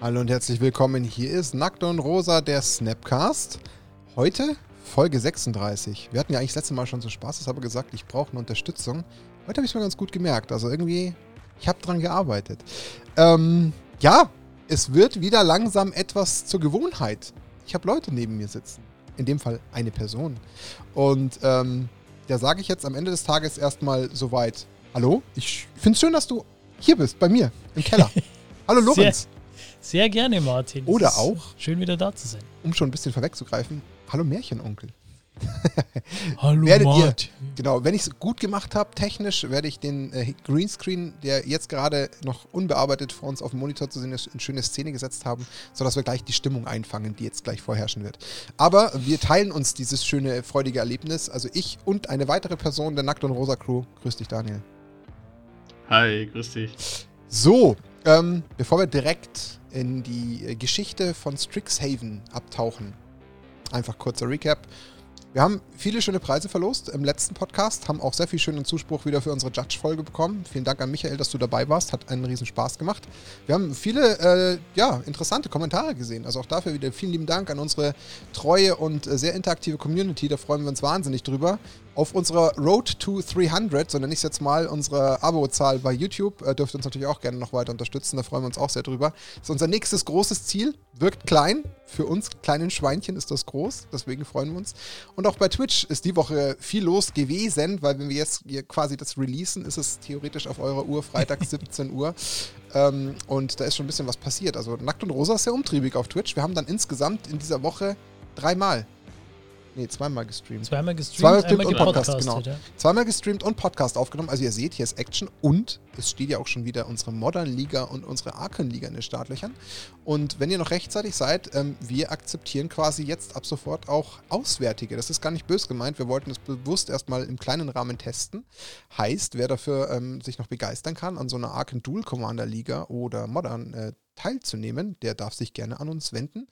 Hallo und herzlich willkommen. Hier ist Nackt und Rosa, der Snapcast. Heute Folge 36. Wir hatten ja eigentlich das letzte Mal schon so Spaß, habe gesagt, ich brauche eine Unterstützung. Heute habe ich es mir ganz gut gemerkt. Also irgendwie, ich habe dran gearbeitet. Ähm, ja, es wird wieder langsam etwas zur Gewohnheit. Ich habe Leute neben mir sitzen. In dem Fall eine Person. Und ähm, da sage ich jetzt am Ende des Tages erstmal soweit. Hallo, ich finde es schön, dass du hier bist, bei mir, im Keller. Hallo Lorenz. Sehr, sehr gerne, Martin. Oder auch. Schön wieder da zu sein. Um schon ein bisschen vorwegzugreifen. Hallo Märchenonkel. Hallo werdet Martin. Ihr, genau, wenn ich es gut gemacht habe, technisch, werde ich den äh, Greenscreen, der jetzt gerade noch unbearbeitet vor uns auf dem Monitor zu sehen ist, in schöne Szene gesetzt haben, sodass wir gleich die Stimmung einfangen, die jetzt gleich vorherrschen wird. Aber wir teilen uns dieses schöne, freudige Erlebnis. Also ich und eine weitere Person der Nackt und Rosa Crew. Grüß dich, Daniel. Hi, grüß dich. So, ähm, bevor wir direkt in die äh, Geschichte von Strixhaven abtauchen, einfach kurzer Recap. Wir haben viele schöne Preise verlost im letzten Podcast, haben auch sehr viel schönen Zuspruch wieder für unsere Judge-Folge bekommen. Vielen Dank an Michael, dass du dabei warst, hat einen riesen Spaß gemacht. Wir haben viele, äh, ja, interessante Kommentare gesehen, also auch dafür wieder vielen lieben Dank an unsere treue und äh, sehr interaktive Community, da freuen wir uns wahnsinnig drüber. Auf unserer Road to 300, so nenne ich es jetzt mal, unsere Abo-Zahl bei YouTube, äh, dürft ihr uns natürlich auch gerne noch weiter unterstützen, da freuen wir uns auch sehr drüber. Das ist unser nächstes großes Ziel, wirkt klein, für uns kleinen Schweinchen ist das groß, deswegen freuen wir uns. Und auch bei Twitch ist die Woche viel los gewesen, weil wenn wir jetzt hier quasi das releasen, ist es theoretisch auf eurer Uhr Freitag 17 Uhr. Ähm, und da ist schon ein bisschen was passiert. Also Nackt und Rosa ist sehr umtriebig auf Twitch. Wir haben dann insgesamt in dieser Woche dreimal Nee, zweimal gestreamt. Zweimal gestreamt, zweimal gestreamt und Podcast, genau. Ja. Zweimal gestreamt und Podcast aufgenommen. Also ihr seht, hier ist Action und es steht ja auch schon wieder unsere Modern Liga und unsere Arken Liga in den Startlöchern. Und wenn ihr noch rechtzeitig seid, ähm, wir akzeptieren quasi jetzt ab sofort auch Auswärtige. Das ist gar nicht böse gemeint. Wir wollten es bewusst erstmal im kleinen Rahmen testen. Heißt, wer dafür ähm, sich noch begeistern kann, an so einer Arken Dual Commander Liga oder Modern äh, teilzunehmen, der darf sich gerne an uns wenden.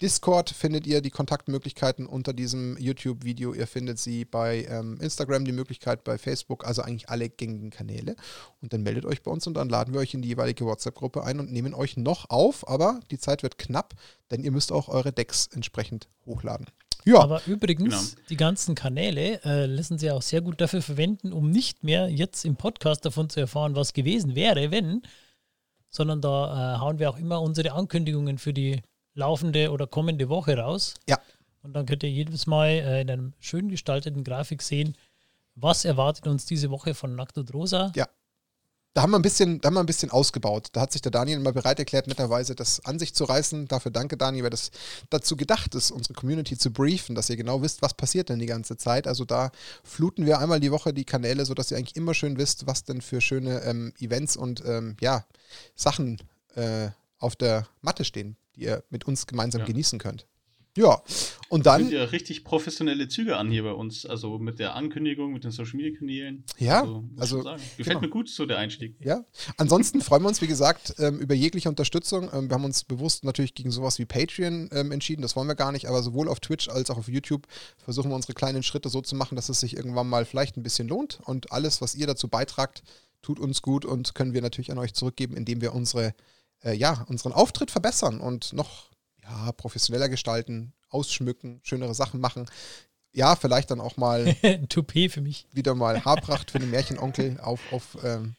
Discord findet ihr die Kontaktmöglichkeiten unter diesem YouTube-Video. Ihr findet sie bei ähm, Instagram, die Möglichkeit bei Facebook, also eigentlich alle gängigen Kanäle. Und dann meldet euch bei uns und dann laden wir euch in die jeweilige WhatsApp-Gruppe ein und nehmen euch noch auf. Aber die Zeit wird knapp, denn ihr müsst auch eure Decks entsprechend hochladen. Ja. Aber übrigens, genau. die ganzen Kanäle äh, lassen sie auch sehr gut dafür verwenden, um nicht mehr jetzt im Podcast davon zu erfahren, was gewesen wäre, wenn, sondern da äh, hauen wir auch immer unsere Ankündigungen für die laufende oder kommende Woche raus. Ja. Und dann könnt ihr jedes Mal äh, in einem schön gestalteten Grafik sehen, was erwartet uns diese Woche von Nackt und Rosa. Ja. Da haben, wir ein bisschen, da haben wir ein bisschen ausgebaut. Da hat sich der Daniel mal bereit erklärt, netterweise das an sich zu reißen. Dafür danke, Daniel, weil das dazu gedacht ist, unsere Community zu briefen, dass ihr genau wisst, was passiert denn die ganze Zeit. Also da fluten wir einmal die Woche die Kanäle, sodass ihr eigentlich immer schön wisst, was denn für schöne ähm, Events und ähm, ja, Sachen äh, auf der Matte stehen die ihr mit uns gemeinsam ja. genießen könnt. Ja, und dann. Sind ja richtig professionelle Züge an hier bei uns, also mit der Ankündigung, mit den Social Media Kanälen. Ja, also. also Gefällt genau. mir gut so der Einstieg. Ja, ansonsten freuen wir uns, wie gesagt, ähm, über jegliche Unterstützung. Ähm, wir haben uns bewusst natürlich gegen sowas wie Patreon ähm, entschieden, das wollen wir gar nicht, aber sowohl auf Twitch als auch auf YouTube versuchen wir unsere kleinen Schritte so zu machen, dass es sich irgendwann mal vielleicht ein bisschen lohnt und alles, was ihr dazu beitragt, tut uns gut und können wir natürlich an euch zurückgeben, indem wir unsere äh, ja, unseren Auftritt verbessern und noch ja, professioneller gestalten, ausschmücken, schönere Sachen machen. Ja, vielleicht dann auch mal Toupet für mich. Wieder mal Haarpracht für den Märchenonkel auf, auf ähm,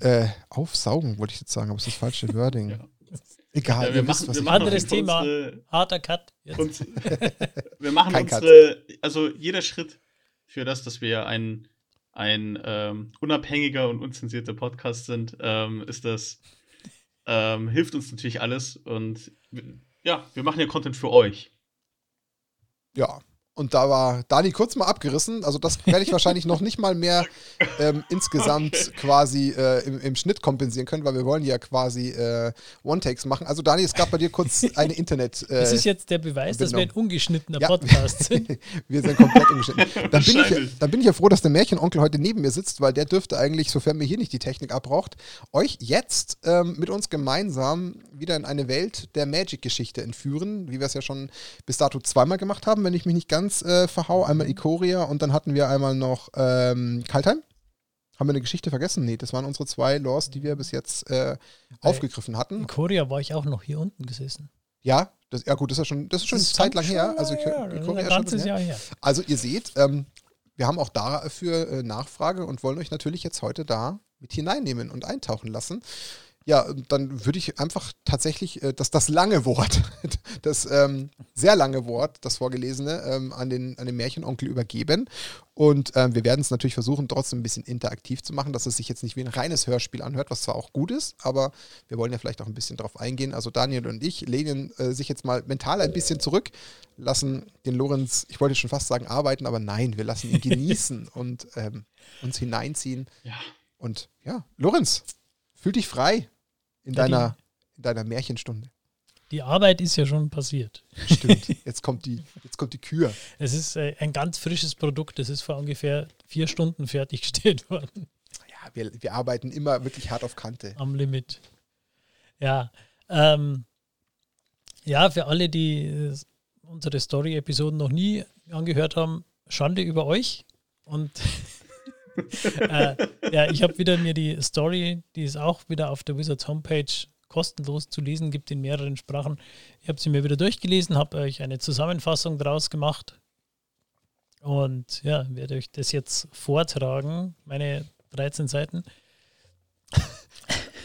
äh, aufsaugen, wollte ich jetzt sagen, aber es ist das falsche Wording. ja. Egal, ja, wir machen, wisst, wir Anderes Thema. Unsere, Harter Cut. Uns, wir machen Kein unsere, Cut. also jeder Schritt für das, dass wir ein, ein ähm, unabhängiger und unzensierter Podcast sind, ähm, ist das ähm, hilft uns natürlich alles und ja, wir machen ja Content für euch. Ja, und da war Dani kurz mal abgerissen. Also das werde ich wahrscheinlich noch nicht mal mehr ähm, insgesamt okay. quasi äh, im, im, Schnitt kompensieren können, weil wir wollen ja quasi äh, One-Takes machen. Also Dani, es gab bei dir kurz eine Internet. Äh, das ist jetzt der Beweis, Bindung. dass wir ein ungeschnittener ja. Podcast sind. wir sind komplett ungeschnitten. Dann bin, ich, dann bin ich ja froh, dass der Märchenonkel heute neben mir sitzt, weil der dürfte eigentlich, sofern mir hier nicht die Technik abbraucht, euch jetzt ähm, mit uns gemeinsam wieder in eine Welt der Magic-Geschichte entführen, wie wir es ja schon bis dato zweimal gemacht haben, wenn ich mich nicht ganz äh, verhau. Einmal Ikoria und dann hatten wir einmal noch ähm, Kaltheim. Haben wir eine Geschichte vergessen? Nee, das waren unsere zwei Lores, die wir bis jetzt äh, aufgegriffen hatten. In Korea war ich auch noch hier unten gesessen. Ja, das, ja gut, das ist ja schon, das ist schon das Zeit lang her. Also, ja, ich ein ganzes Jahr her. Also ihr seht, ähm, wir haben auch dafür äh, Nachfrage und wollen euch natürlich jetzt heute da mit hineinnehmen und eintauchen lassen. Ja, dann würde ich einfach tatsächlich äh, das, das lange Wort, das ähm, sehr lange Wort, das vorgelesene, ähm, an, den, an den Märchenonkel übergeben. Und ähm, wir werden es natürlich versuchen, trotzdem ein bisschen interaktiv zu machen, dass es sich jetzt nicht wie ein reines Hörspiel anhört, was zwar auch gut ist, aber wir wollen ja vielleicht auch ein bisschen darauf eingehen. Also Daniel und ich lehnen äh, sich jetzt mal mental ein bisschen zurück, lassen den Lorenz, ich wollte schon fast sagen, arbeiten, aber nein, wir lassen ihn genießen und ähm, uns hineinziehen. Ja. Und ja, Lorenz, fühl dich frei in, ja, deiner, in deiner Märchenstunde. Die Arbeit ist ja schon passiert. Stimmt. Jetzt kommt die, jetzt kommt die Kür. Es ist äh, ein ganz frisches Produkt. Es ist vor ungefähr vier Stunden fertiggestellt worden. Ja, wir, wir arbeiten immer wirklich hart auf Kante. Am Limit. Ja. Ähm, ja, für alle, die äh, unsere Story-Episoden noch nie angehört haben, Schande über euch. Und äh, ja, ich habe wieder mir die Story, die ist auch wieder auf der Wizards Homepage kostenlos zu lesen, gibt in mehreren Sprachen. Ich habe sie mir wieder durchgelesen, habe euch eine Zusammenfassung daraus gemacht und ja, werde euch das jetzt vortragen, meine 13 Seiten.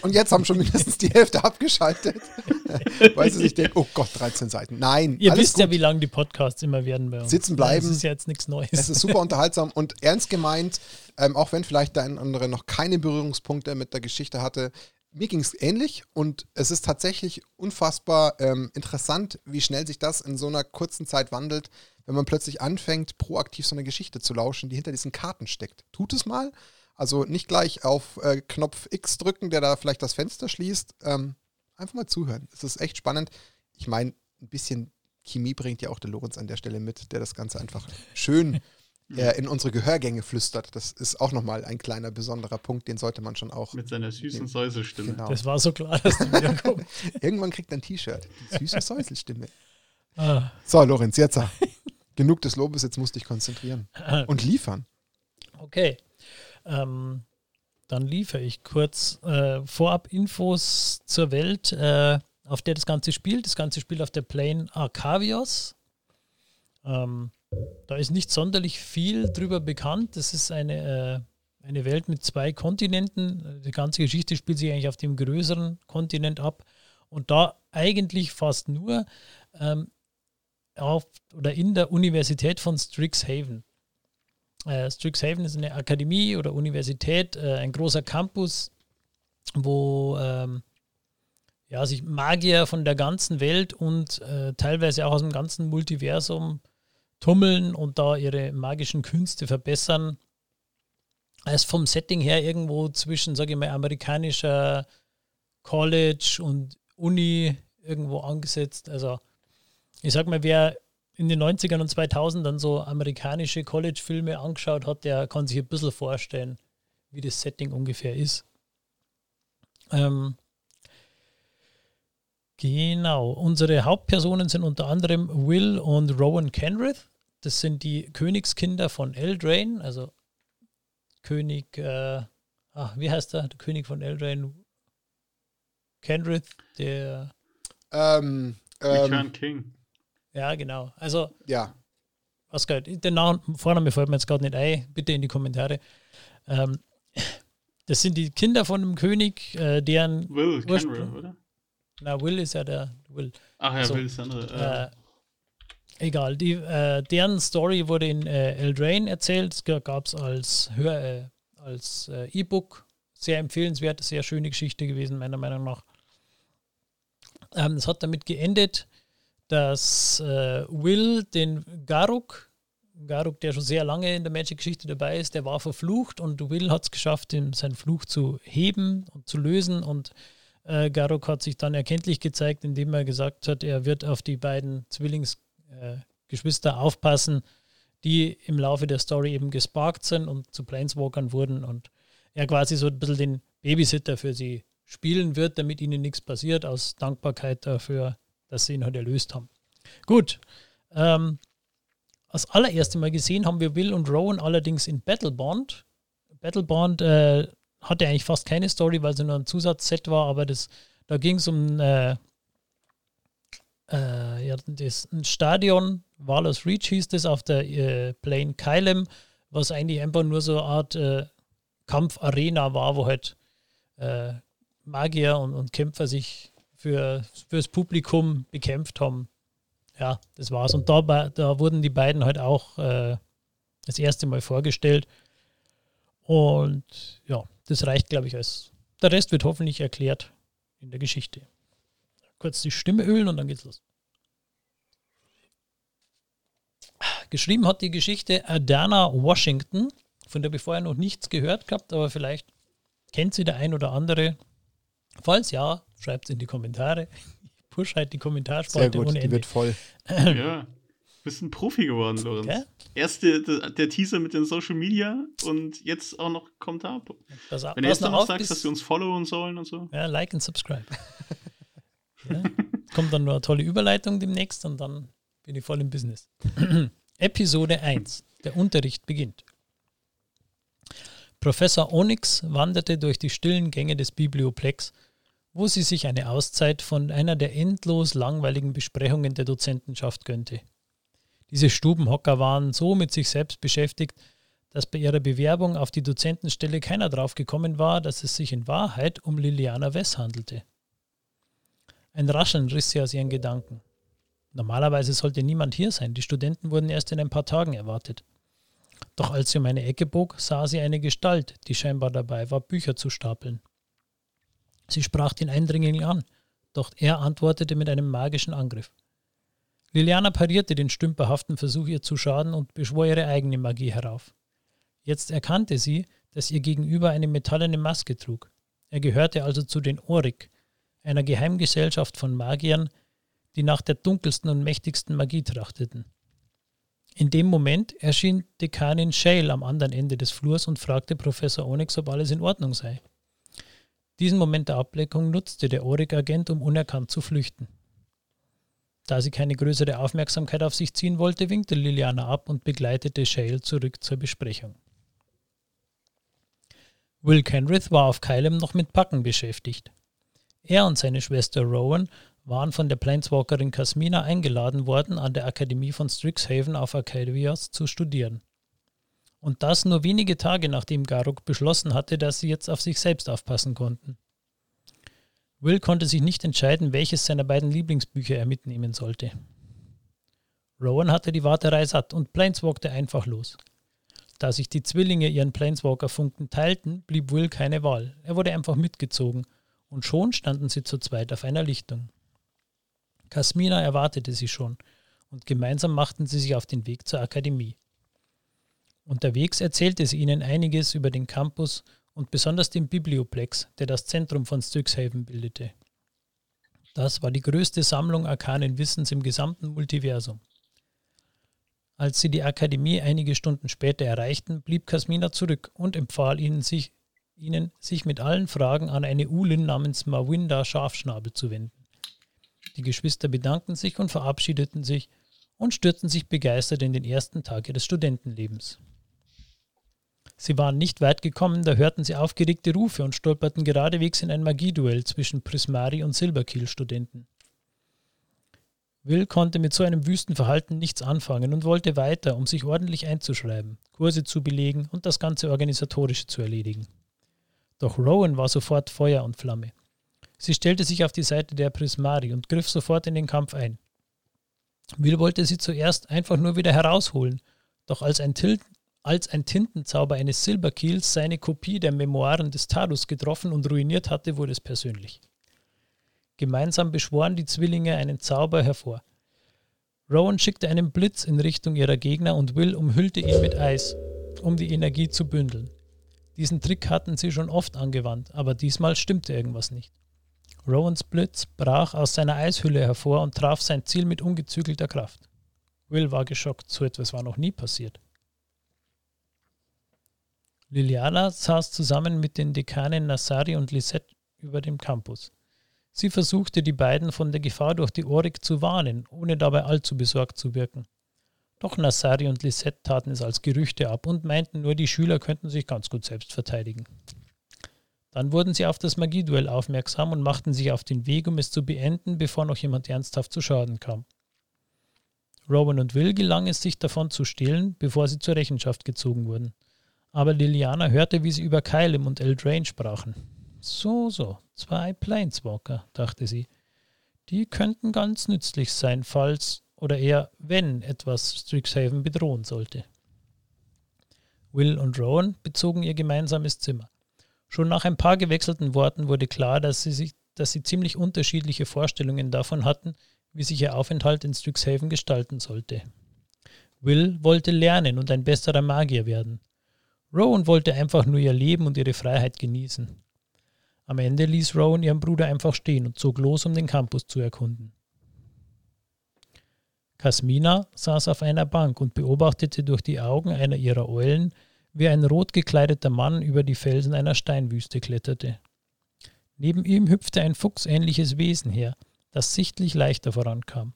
Und jetzt haben schon mindestens die Hälfte abgeschaltet, weil sie sich denken, oh Gott, 13 Seiten. Nein, Ihr wisst gut. ja, wie lang die Podcasts immer werden bei uns. Sitzen bleiben. Das ist jetzt nichts Neues. Es ist super unterhaltsam und ernst gemeint, ähm, auch wenn vielleicht der eine oder andere noch keine Berührungspunkte mit der Geschichte hatte. Mir ging es ähnlich und es ist tatsächlich unfassbar ähm, interessant, wie schnell sich das in so einer kurzen Zeit wandelt, wenn man plötzlich anfängt, proaktiv so eine Geschichte zu lauschen, die hinter diesen Karten steckt. Tut es mal also nicht gleich auf äh, Knopf X drücken, der da vielleicht das Fenster schließt. Ähm, einfach mal zuhören. Es ist echt spannend. Ich meine, ein bisschen Chemie bringt ja auch der Lorenz an der Stelle mit, der das Ganze einfach schön äh, in unsere Gehörgänge flüstert. Das ist auch nochmal ein kleiner besonderer Punkt, den sollte man schon auch. Mit seiner süßen Säuselstimme. Genau. Das war so klar, dass du wiederkommst. Irgendwann kriegt er ein T-Shirt. Die süße Säuselstimme. Ah. So, Lorenz, jetzt. Genug des Lobes, jetzt musst du dich konzentrieren. Und liefern. Okay. Ähm, dann liefere ich kurz äh, vorab Infos zur Welt, äh, auf der das Ganze spielt. Das Ganze spielt auf der Plane Arcavios. Ähm, da ist nicht sonderlich viel drüber bekannt. Das ist eine, äh, eine Welt mit zwei Kontinenten. Die ganze Geschichte spielt sich eigentlich auf dem größeren Kontinent ab. Und da eigentlich fast nur ähm, auf oder in der Universität von Strixhaven. Äh, Strixhaven ist eine Akademie oder Universität, äh, ein großer Campus, wo ähm, ja, sich Magier von der ganzen Welt und äh, teilweise auch aus dem ganzen Multiversum tummeln und da ihre magischen Künste verbessern. Er ist vom Setting her irgendwo zwischen, sage ich mal, amerikanischer College und Uni irgendwo angesetzt. Also ich sag mal, wer in den 90ern und 2000ern so amerikanische College-Filme angeschaut hat, der kann sich ein bisschen vorstellen, wie das Setting ungefähr ist. Ähm, genau, unsere Hauptpersonen sind unter anderem Will und Rowan Kenrith. Das sind die Königskinder von Eldraine, also König, äh, ach, wie heißt der? Der König von Eldraine? Kenrith, der ähm, ähm, King. Ja, genau. Also, ja. Oscar, den Namen, Vorname fällt mir jetzt gerade nicht ein, bitte in die Kommentare. Ähm, das sind die Kinder von dem König, äh, deren. Will Kenry, oder? Na, Will ist ja der Will. Ach ja, so, Will ist der andere. Äh, egal, die, äh, deren Story wurde in äh, Eldraine erzählt. Es gab es als Hör, äh, als äh, E-Book. Sehr empfehlenswert, sehr schöne Geschichte gewesen, meiner Meinung nach. Ähm, es hat damit geendet, dass äh, Will den Garuk, Garuk, der schon sehr lange in der Magic-Geschichte dabei ist, der war verflucht und Will hat es geschafft, ihm seinen Fluch zu heben und zu lösen und äh, Garuk hat sich dann erkenntlich gezeigt, indem er gesagt hat, er wird auf die beiden Zwillingsgeschwister äh, aufpassen, die im Laufe der Story eben gesparkt sind und zu Planeswalkern wurden und er quasi so ein bisschen den Babysitter für sie spielen wird, damit ihnen nichts passiert, aus Dankbarkeit dafür, dass sie ihn halt erlöst haben. Gut. Ähm, als allererste Mal gesehen haben wir Will und Rowan allerdings in Battlebond. Battleborn äh, hatte eigentlich fast keine Story, weil sie nur ein Zusatzset war, aber das, da ging es um äh, äh, ja, das, ein Stadion, Valos Reach hieß das, auf der äh, Plain Kylem, was eigentlich einfach nur so eine Art äh, Kampfarena war, wo halt äh, Magier und, und Kämpfer sich für, fürs Publikum bekämpft haben. Ja, das war's. Und da, da wurden die beiden halt auch äh, das erste Mal vorgestellt. Und ja, das reicht, glaube ich, als. Der Rest wird hoffentlich erklärt in der Geschichte. Kurz die Stimme ölen und dann geht's los. Geschrieben hat die Geschichte Adana Washington, von der wir vorher noch nichts gehört gehabt, aber vielleicht kennt sie der ein oder andere. Falls ja, schreibt es in die Kommentare. Ich push halt die Kommentarspalte Sehr gut, ohne Ende. Die wird voll. ja. bist ein Profi geworden, Lorenz. Okay. Erst der, der, Teaser mit den Social Media und jetzt auch noch Kommentar. Das, Wenn du jetzt noch sagst, dass wir uns followen sollen und so. Ja, like und subscribe. ja. Kommt dann nur eine tolle Überleitung demnächst und dann bin ich voll im Business. Episode 1. Der Unterricht beginnt. Professor Onyx wanderte durch die stillen Gänge des Biblioplex, wo sie sich eine Auszeit von einer der endlos langweiligen Besprechungen der Dozentenschaft gönnte. Diese Stubenhocker waren so mit sich selbst beschäftigt, dass bei ihrer Bewerbung auf die Dozentenstelle keiner drauf gekommen war, dass es sich in Wahrheit um Liliana Wess handelte. Ein Rascheln riss sie aus ihren Gedanken. Normalerweise sollte niemand hier sein, die Studenten wurden erst in ein paar Tagen erwartet. Doch als sie um eine Ecke bog, sah sie eine Gestalt, die scheinbar dabei war, Bücher zu stapeln. Sie sprach den Eindringling an, doch er antwortete mit einem magischen Angriff. Liliana parierte den stümperhaften Versuch, ihr zu schaden und beschwor ihre eigene Magie herauf. Jetzt erkannte sie, dass ihr Gegenüber eine metallene Maske trug. Er gehörte also zu den Orik, einer Geheimgesellschaft von Magiern, die nach der dunkelsten und mächtigsten Magie trachteten. In dem Moment erschien Dekanin Shale am anderen Ende des Flurs und fragte Professor Onyx, ob alles in Ordnung sei. Diesen Moment der Ableckung nutzte der Orik-Agent, um unerkannt zu flüchten. Da sie keine größere Aufmerksamkeit auf sich ziehen wollte, winkte Liliana ab und begleitete Shale zurück zur Besprechung. Will Kenrith war auf Kylem noch mit Packen beschäftigt. Er und seine Schwester Rowan waren von der Planeswalkerin Kasmina eingeladen worden, an der Akademie von Strixhaven auf Arcadias zu studieren. Und das nur wenige Tage nachdem Garuk beschlossen hatte, dass sie jetzt auf sich selbst aufpassen konnten. Will konnte sich nicht entscheiden, welches seiner beiden Lieblingsbücher er mitnehmen sollte. Rowan hatte die Warterei satt und planeswalkte einfach los. Da sich die Zwillinge ihren Planeswalker-Funken teilten, blieb Will keine Wahl. Er wurde einfach mitgezogen und schon standen sie zu zweit auf einer Lichtung. Kasmina erwartete sie schon und gemeinsam machten sie sich auf den Weg zur Akademie. Unterwegs erzählte sie ihnen einiges über den Campus und besonders den Biblioplex, der das Zentrum von Strixhaven bildete. Das war die größte Sammlung arkanen Wissens im gesamten Multiversum. Als sie die Akademie einige Stunden später erreichten, blieb Kasmina zurück und empfahl ihnen sich, ihnen, sich mit allen Fragen an eine Ulin namens Mawinda Schafschnabel zu wenden. Die Geschwister bedankten sich und verabschiedeten sich und stürzten sich begeistert in den ersten Tag ihres Studentenlebens. Sie waren nicht weit gekommen, da hörten sie aufgeregte Rufe und stolperten geradewegs in ein Magieduell zwischen Prismari und Silberkiel-Studenten. Will konnte mit so einem wüsten Verhalten nichts anfangen und wollte weiter, um sich ordentlich einzuschreiben, Kurse zu belegen und das ganze Organisatorische zu erledigen. Doch Rowan war sofort Feuer und Flamme. Sie stellte sich auf die Seite der Prismari und griff sofort in den Kampf ein. Will wollte sie zuerst einfach nur wieder herausholen, doch als ein Til als ein Tintenzauber eines Silberkiels seine Kopie der Memoiren des Tadus getroffen und ruiniert hatte, wurde es persönlich. Gemeinsam beschworen die Zwillinge einen Zauber hervor. Rowan schickte einen Blitz in Richtung ihrer Gegner und Will umhüllte ihn mit Eis, um die Energie zu bündeln. Diesen Trick hatten sie schon oft angewandt, aber diesmal stimmte irgendwas nicht. Rowans Blitz brach aus seiner Eishülle hervor und traf sein Ziel mit ungezügelter Kraft. Will war geschockt, so etwas war noch nie passiert. Liliana saß zusammen mit den Dekanen Nassari und Lisette über dem Campus. Sie versuchte, die beiden von der Gefahr durch die Orik zu warnen, ohne dabei allzu besorgt zu wirken. Doch Nassari und Lisette taten es als Gerüchte ab und meinten nur, die Schüler könnten sich ganz gut selbst verteidigen. Dann wurden sie auf das Magieduell aufmerksam und machten sich auf den Weg, um es zu beenden, bevor noch jemand ernsthaft zu Schaden kam. Rowan und Will gelang es, sich davon zu stehlen, bevor sie zur Rechenschaft gezogen wurden. Aber Liliana hörte, wie sie über Kylem und Eldraine sprachen. So, so, zwei Planeswalker, dachte sie. Die könnten ganz nützlich sein, falls oder eher wenn etwas Strixhaven bedrohen sollte. Will und Rowan bezogen ihr gemeinsames Zimmer. Schon nach ein paar gewechselten Worten wurde klar, dass sie, sich, dass sie ziemlich unterschiedliche Vorstellungen davon hatten, wie sich ihr Aufenthalt in Strixhaven gestalten sollte. Will wollte lernen und ein besserer Magier werden. Rowan wollte einfach nur ihr Leben und ihre Freiheit genießen. Am Ende ließ Rowan ihren Bruder einfach stehen und zog los, um den Campus zu erkunden. Kasmina saß auf einer Bank und beobachtete durch die Augen einer ihrer Eulen, wie ein rot gekleideter Mann über die Felsen einer Steinwüste kletterte. Neben ihm hüpfte ein fuchsähnliches Wesen her, das sichtlich leichter vorankam.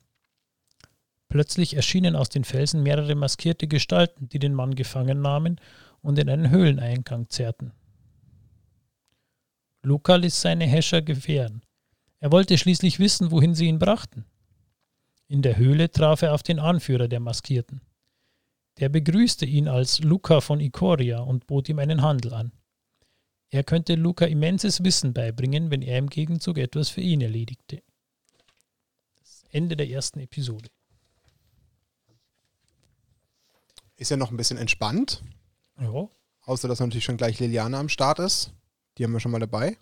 Plötzlich erschienen aus den Felsen mehrere maskierte Gestalten, die den Mann gefangen nahmen und in einen Höhleneingang zerrten. Luca ließ seine Häscher gewähren. Er wollte schließlich wissen, wohin sie ihn brachten. In der Höhle traf er auf den Anführer der Maskierten. Der begrüßte ihn als Luca von Ikoria und bot ihm einen Handel an. Er könnte Luca immenses Wissen beibringen, wenn er im Gegenzug etwas für ihn erledigte. Das Ende der ersten Episode. Ist ja noch ein bisschen entspannt. Ja. Außer, dass natürlich schon gleich Liliana am Start ist. Die haben wir schon mal dabei.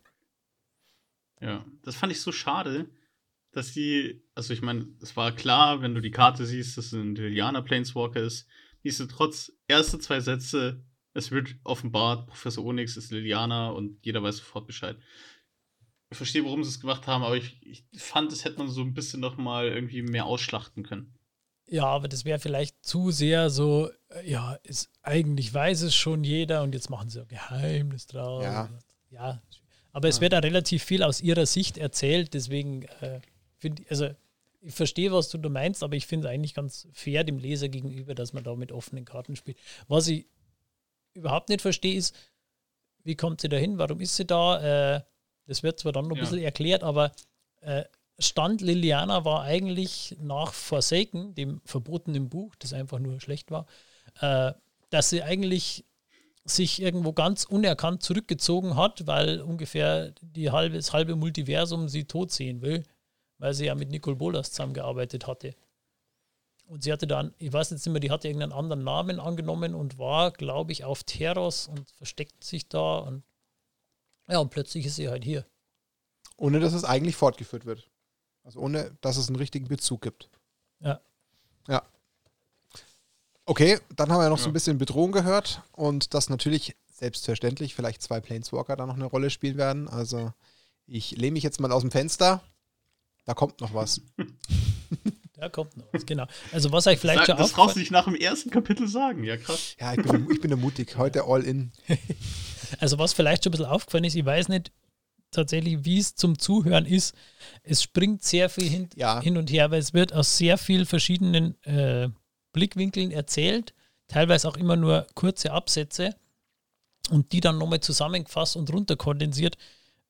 Ja, das fand ich so schade, dass die, also ich meine, es war klar, wenn du die Karte siehst, dass es ein Liliana Planeswalker ist, Nichtsdestotrotz, erste zwei Sätze, es wird offenbart, Professor Onyx ist Liliana und jeder weiß sofort Bescheid. Ich verstehe, warum sie es gemacht haben, aber ich, ich fand, das hätte man so ein bisschen noch mal irgendwie mehr ausschlachten können. Ja, aber das wäre vielleicht zu sehr so, äh, ja, ist, eigentlich weiß es schon jeder und jetzt machen sie ein Geheimnis draus. Ja. ja. Aber es wird da relativ viel aus ihrer Sicht erzählt, deswegen äh, finde ich, also ich verstehe, was du da meinst, aber ich finde es eigentlich ganz fair dem Leser gegenüber, dass man da mit offenen Karten spielt. Was ich überhaupt nicht verstehe, ist, wie kommt sie da hin? Warum ist sie da? Äh, das wird zwar dann noch ein ja. bisschen erklärt, aber äh, Stand Liliana war eigentlich nach Forsaken, dem verbotenen Buch, das einfach nur schlecht war, äh, dass sie eigentlich sich irgendwo ganz unerkannt zurückgezogen hat, weil ungefähr die halbe, das halbe Multiversum sie tot sehen will weil sie ja mit Nicole Bolas zusammengearbeitet hatte. Und sie hatte dann, ich weiß jetzt nicht mehr, die hatte irgendeinen anderen Namen angenommen und war, glaube ich, auf Terros und versteckt sich da. Und ja, und plötzlich ist sie halt hier. Ohne dass es eigentlich fortgeführt wird. Also ohne, dass es einen richtigen Bezug gibt. Ja. Ja. Okay, dann haben wir noch ja. so ein bisschen Bedrohung gehört und dass natürlich selbstverständlich vielleicht zwei Planeswalker da noch eine Rolle spielen werden. Also ich lehne mich jetzt mal aus dem Fenster da kommt noch was. Da kommt noch was, genau. Also was euch vielleicht Sag, schon Das brauchst du nicht nach dem ersten Kapitel sagen, ja krass. Ja, ich bin, ich bin da mutig, heute all in. also was vielleicht schon ein bisschen aufgefallen ist, ich weiß nicht tatsächlich, wie es zum Zuhören ist. Es springt sehr viel hin, ja. hin und her, weil es wird aus sehr vielen verschiedenen äh, Blickwinkeln erzählt, teilweise auch immer nur kurze Absätze und die dann nochmal zusammengefasst und runterkondensiert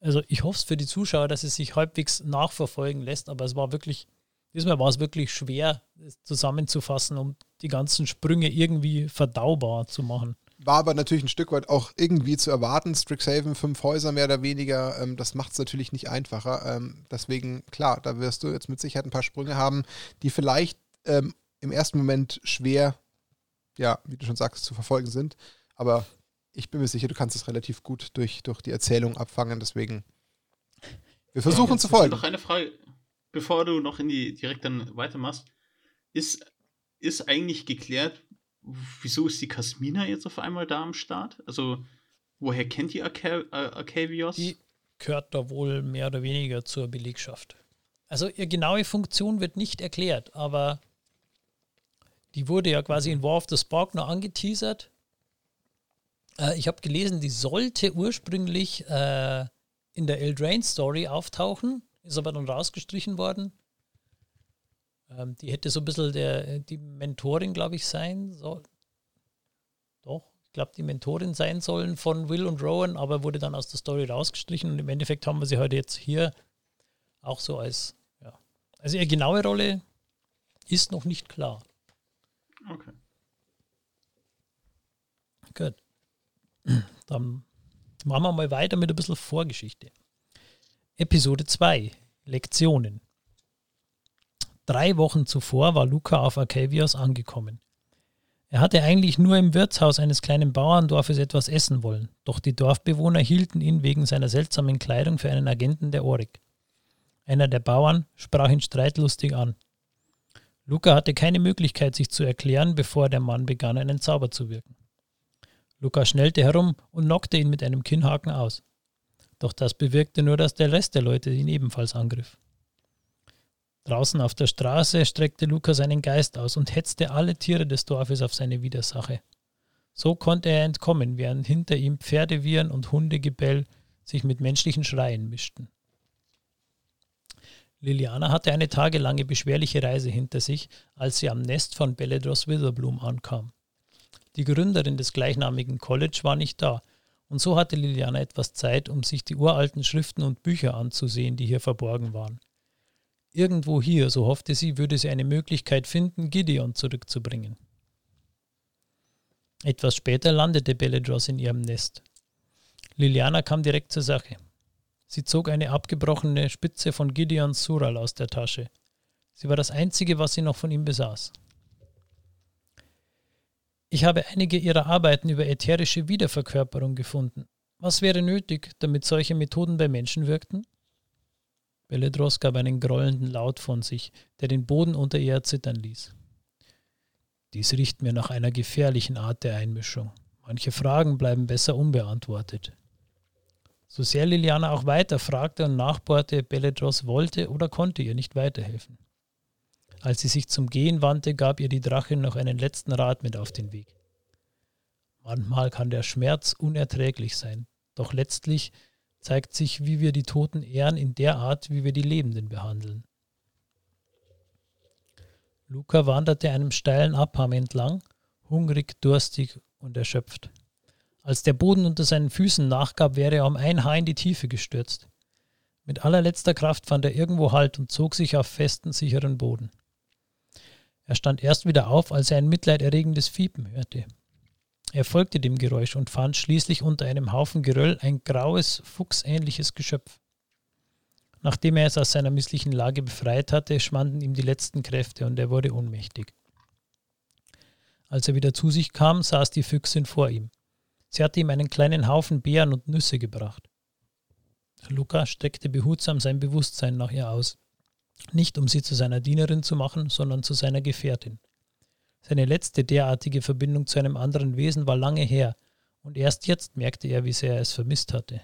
also ich hoffe es für die Zuschauer, dass es sich halbwegs nachverfolgen lässt, aber es war wirklich, diesmal war es wirklich schwer zusammenzufassen, um die ganzen Sprünge irgendwie verdaubar zu machen. War aber natürlich ein Stück weit auch irgendwie zu erwarten. Strixhaven, fünf Häuser mehr oder weniger, ähm, das macht es natürlich nicht einfacher. Ähm, deswegen, klar, da wirst du jetzt mit Sicherheit ein paar Sprünge haben, die vielleicht ähm, im ersten Moment schwer, ja, wie du schon sagst, zu verfolgen sind. Aber ich bin mir sicher, du kannst es relativ gut durch, durch die Erzählung abfangen, deswegen. Wir versuchen ja, zu folgen. Noch eine Frage, bevor du noch in die direkt dann weitermachst. Ist, ist eigentlich geklärt, wieso ist die Kasmina jetzt auf einmal da am Start? Also, woher kennt die Arcavios? Die gehört da wohl mehr oder weniger zur Belegschaft. Also, ihre genaue Funktion wird nicht erklärt, aber die wurde ja quasi in War of the Spark noch angeteasert äh, ich habe gelesen, die sollte ursprünglich äh, in der Eldraine-Story auftauchen, ist aber dann rausgestrichen worden. Ähm, die hätte so ein bisschen der, die Mentorin, glaube ich, sein sollen. Doch, ich glaube, die Mentorin sein sollen von Will und Rowan, aber wurde dann aus der Story rausgestrichen und im Endeffekt haben wir sie heute jetzt hier auch so als, ja. Also ihre genaue Rolle ist noch nicht klar. Okay. Gut. Dann machen wir mal weiter mit ein bisschen Vorgeschichte. Episode 2. Lektionen. Drei Wochen zuvor war Luca auf Arcavios angekommen. Er hatte eigentlich nur im Wirtshaus eines kleinen Bauerndorfes etwas essen wollen, doch die Dorfbewohner hielten ihn wegen seiner seltsamen Kleidung für einen Agenten der Orik. Einer der Bauern sprach ihn streitlustig an. Luca hatte keine Möglichkeit, sich zu erklären, bevor der Mann begann, einen Zauber zu wirken. Luca schnellte herum und knockte ihn mit einem Kinnhaken aus. Doch das bewirkte nur, dass der Rest der Leute ihn ebenfalls angriff. Draußen auf der Straße streckte Luca seinen Geist aus und hetzte alle Tiere des Dorfes auf seine Widersache. So konnte er entkommen, während hinter ihm Pferdewirren und Hundegebell sich mit menschlichen Schreien mischten. Liliana hatte eine tagelange beschwerliche Reise hinter sich, als sie am Nest von Belledros Witherbloom ankam. Die Gründerin des gleichnamigen College war nicht da, und so hatte Liliana etwas Zeit, um sich die uralten Schriften und Bücher anzusehen, die hier verborgen waren. Irgendwo hier, so hoffte sie, würde sie eine Möglichkeit finden, Gideon zurückzubringen. Etwas später landete Beledros in ihrem Nest. Liliana kam direkt zur Sache. Sie zog eine abgebrochene Spitze von Gideons Sural aus der Tasche. Sie war das Einzige, was sie noch von ihm besaß. Ich habe einige ihrer Arbeiten über ätherische Wiederverkörperung gefunden. Was wäre nötig, damit solche Methoden bei Menschen wirkten? Beledros gab einen grollenden Laut von sich, der den Boden unter ihr erzittern ließ. Dies riecht mir nach einer gefährlichen Art der Einmischung. Manche Fragen bleiben besser unbeantwortet. So sehr Liliana auch weiter fragte und nachbohrte, Beledros wollte oder konnte ihr nicht weiterhelfen. Als sie sich zum Gehen wandte, gab ihr die Drachin noch einen letzten Rat mit auf den Weg. Manchmal kann der Schmerz unerträglich sein, doch letztlich zeigt sich, wie wir die Toten ehren in der Art, wie wir die Lebenden behandeln. Luca wanderte einem steilen Abhang entlang, hungrig, durstig und erschöpft. Als der Boden unter seinen Füßen nachgab, wäre er um ein Haar in die Tiefe gestürzt. Mit allerletzter Kraft fand er irgendwo Halt und zog sich auf festen, sicheren Boden. Er stand erst wieder auf, als er ein mitleiderregendes Fiepen hörte. Er folgte dem Geräusch und fand schließlich unter einem Haufen Geröll ein graues, fuchsähnliches Geschöpf. Nachdem er es aus seiner misslichen Lage befreit hatte, schwanden ihm die letzten Kräfte und er wurde ohnmächtig. Als er wieder zu sich kam, saß die Füchsin vor ihm. Sie hatte ihm einen kleinen Haufen Beeren und Nüsse gebracht. Luca streckte behutsam sein Bewusstsein nach ihr aus, nicht um sie zu seiner Dienerin zu machen, sondern zu seiner Gefährtin. Seine letzte derartige Verbindung zu einem anderen Wesen war lange her, und erst jetzt merkte er, wie sehr er es vermisst hatte.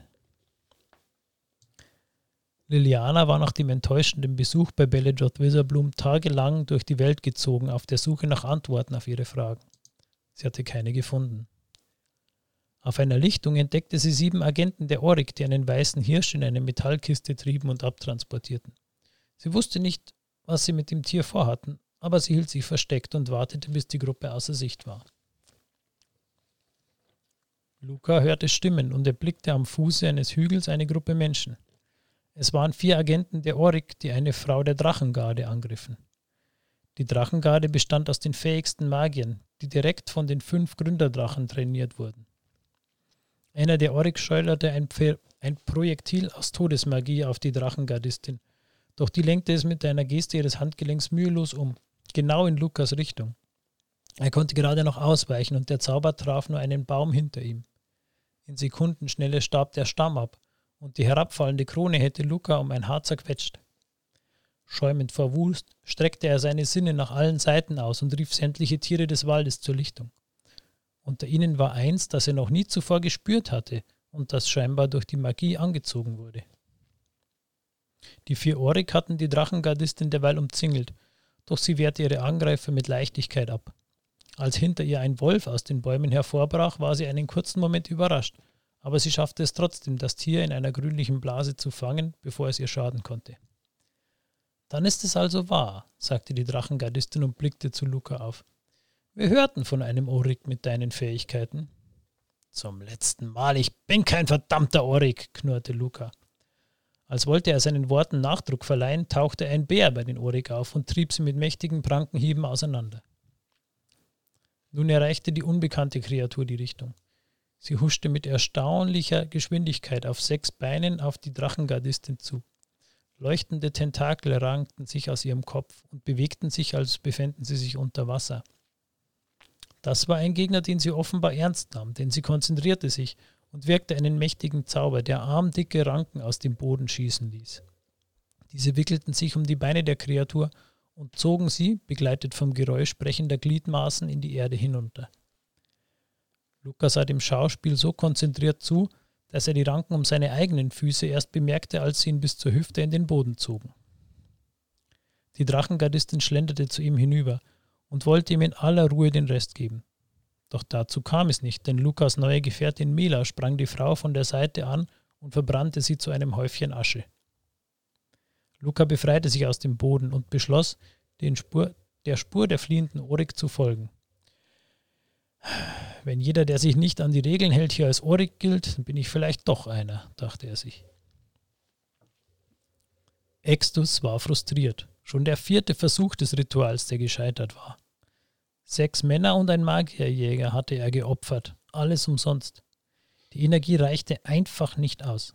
Liliana war nach dem enttäuschenden Besuch bei Belledroth Witherbloom tagelang durch die Welt gezogen auf der Suche nach Antworten auf ihre Fragen. Sie hatte keine gefunden. Auf einer Lichtung entdeckte sie sieben Agenten der Orik, die einen weißen Hirsch in eine Metallkiste trieben und abtransportierten. Sie wusste nicht, was sie mit dem Tier vorhatten, aber sie hielt sich versteckt und wartete, bis die Gruppe außer Sicht war. Luca hörte Stimmen und erblickte am Fuße eines Hügels eine Gruppe Menschen. Es waren vier Agenten der Orik, die eine Frau der Drachengarde angriffen. Die Drachengarde bestand aus den fähigsten Magiern, die direkt von den fünf Gründerdrachen trainiert wurden. Einer der Orik schleuderte ein, ein Projektil aus Todesmagie auf die Drachengardistin, doch die lenkte es mit einer Geste ihres Handgelenks mühelos um genau in Lukas Richtung. Er konnte gerade noch ausweichen und der Zauber traf nur einen Baum hinter ihm. In Sekundenschnelle starb der Stamm ab und die herabfallende Krone hätte Luca um ein Haar zerquetscht. Schäumend vor Wust streckte er seine Sinne nach allen Seiten aus und rief sämtliche Tiere des Waldes zur Lichtung. Unter ihnen war eins, das er noch nie zuvor gespürt hatte und das scheinbar durch die Magie angezogen wurde. Die vier Orik hatten die Drachengardistin derweil umzingelt doch sie wehrte ihre Angreifer mit Leichtigkeit ab. Als hinter ihr ein Wolf aus den Bäumen hervorbrach, war sie einen kurzen Moment überrascht, aber sie schaffte es trotzdem, das Tier in einer grünlichen Blase zu fangen, bevor es ihr schaden konnte. Dann ist es also wahr, sagte die Drachengardistin und blickte zu Luca auf. Wir hörten von einem Orik mit deinen Fähigkeiten. Zum letzten Mal, ich bin kein verdammter Orik, knurrte Luca. Als wollte er seinen Worten Nachdruck verleihen, tauchte ein Bär bei den Orik auf und trieb sie mit mächtigen Prankenhieben auseinander. Nun erreichte die unbekannte Kreatur die Richtung. Sie huschte mit erstaunlicher Geschwindigkeit auf sechs Beinen auf die Drachengardistin zu. Leuchtende Tentakel rankten sich aus ihrem Kopf und bewegten sich, als befänden sie sich unter Wasser. Das war ein Gegner, den sie offenbar ernst nahm, denn sie konzentrierte sich und wirkte einen mächtigen Zauber, der armdicke Ranken aus dem Boden schießen ließ. Diese wickelten sich um die Beine der Kreatur und zogen sie, begleitet vom Geräusch brechender Gliedmaßen, in die Erde hinunter. Lukas sah dem Schauspiel so konzentriert zu, dass er die Ranken um seine eigenen Füße erst bemerkte, als sie ihn bis zur Hüfte in den Boden zogen. Die Drachengardistin schlenderte zu ihm hinüber und wollte ihm in aller Ruhe den Rest geben. Doch dazu kam es nicht, denn Lukas neue Gefährtin Mila sprang die Frau von der Seite an und verbrannte sie zu einem Häufchen Asche. Luca befreite sich aus dem Boden und beschloss, Spur, der Spur der fliehenden Orik zu folgen. Wenn jeder, der sich nicht an die Regeln hält, hier als Orik gilt, bin ich vielleicht doch einer, dachte er sich. Extus war frustriert. Schon der vierte Versuch des Rituals, der gescheitert war. Sechs Männer und ein Magierjäger hatte er geopfert, alles umsonst. Die Energie reichte einfach nicht aus.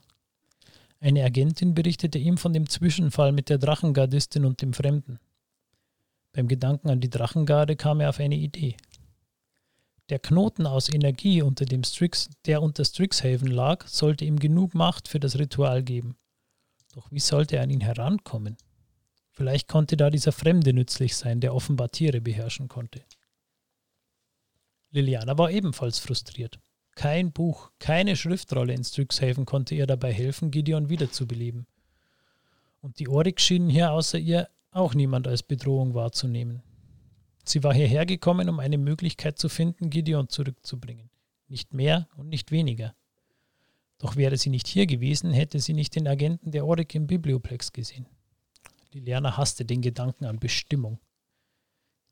Eine Agentin berichtete ihm von dem Zwischenfall mit der Drachengardistin und dem Fremden. Beim Gedanken an die Drachengarde kam er auf eine Idee. Der Knoten aus Energie, unter dem Strix, der unter Strixhaven lag, sollte ihm genug Macht für das Ritual geben. Doch wie sollte er an ihn herankommen? Vielleicht konnte da dieser Fremde nützlich sein, der offenbar Tiere beherrschen konnte. Liliana war ebenfalls frustriert. Kein Buch, keine Schriftrolle in Strixhaven konnte ihr dabei helfen, Gideon wiederzubeleben. Und die Oryx schienen hier außer ihr auch niemand als Bedrohung wahrzunehmen. Sie war hierher gekommen, um eine Möglichkeit zu finden, Gideon zurückzubringen. Nicht mehr und nicht weniger. Doch wäre sie nicht hier gewesen, hätte sie nicht den Agenten der Oryx im Biblioplex gesehen. Liliana hasste den Gedanken an Bestimmung.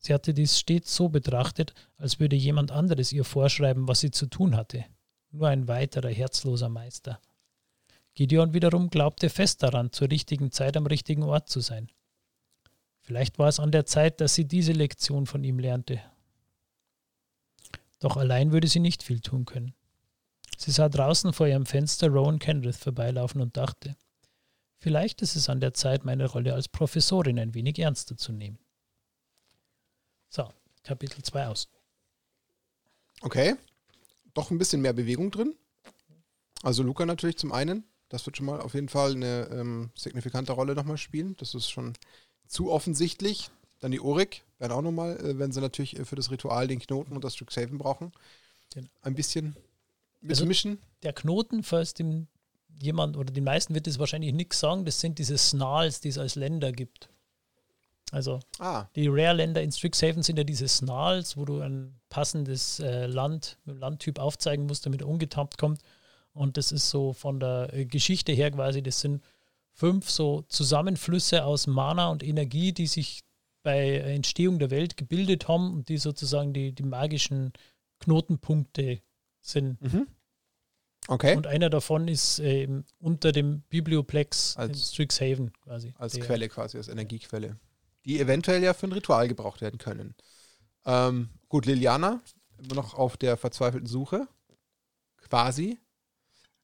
Sie hatte dies stets so betrachtet, als würde jemand anderes ihr vorschreiben, was sie zu tun hatte. Nur ein weiterer herzloser Meister. Gideon wiederum glaubte fest daran, zur richtigen Zeit am richtigen Ort zu sein. Vielleicht war es an der Zeit, dass sie diese Lektion von ihm lernte. Doch allein würde sie nicht viel tun können. Sie sah draußen vor ihrem Fenster Rowan Kenrith vorbeilaufen und dachte, vielleicht ist es an der Zeit, meine Rolle als Professorin ein wenig ernster zu nehmen. So, Kapitel 2 aus. Okay. Doch ein bisschen mehr Bewegung drin. Also Luca natürlich zum einen. Das wird schon mal auf jeden Fall eine ähm, signifikante Rolle nochmal spielen. Das ist schon zu offensichtlich. Dann die Orik werden auch nochmal, äh, wenn sie natürlich äh, für das Ritual den Knoten und das Stück Saven brauchen, genau. ein bisschen mitmischen. Also der Knoten, falls dem jemand oder den meisten wird es wahrscheinlich nichts sagen, das sind diese Snarls, die es als Länder gibt. Also ah. die Rare-Länder in Strixhaven sind ja diese Snarls, wo du ein passendes äh, Land Landtyp aufzeigen musst, damit er ungetappt kommt. Und das ist so von der äh, Geschichte her quasi, das sind fünf so Zusammenflüsse aus Mana und Energie, die sich bei Entstehung der Welt gebildet haben und die sozusagen die, die magischen Knotenpunkte sind. Mhm. Okay. Und einer davon ist äh, unter dem Biblioplex als, in Strixhaven quasi. Als Quelle quasi, als Energiequelle die eventuell ja für ein Ritual gebraucht werden können. Ähm, gut, Liliana, immer noch auf der verzweifelten Suche, quasi.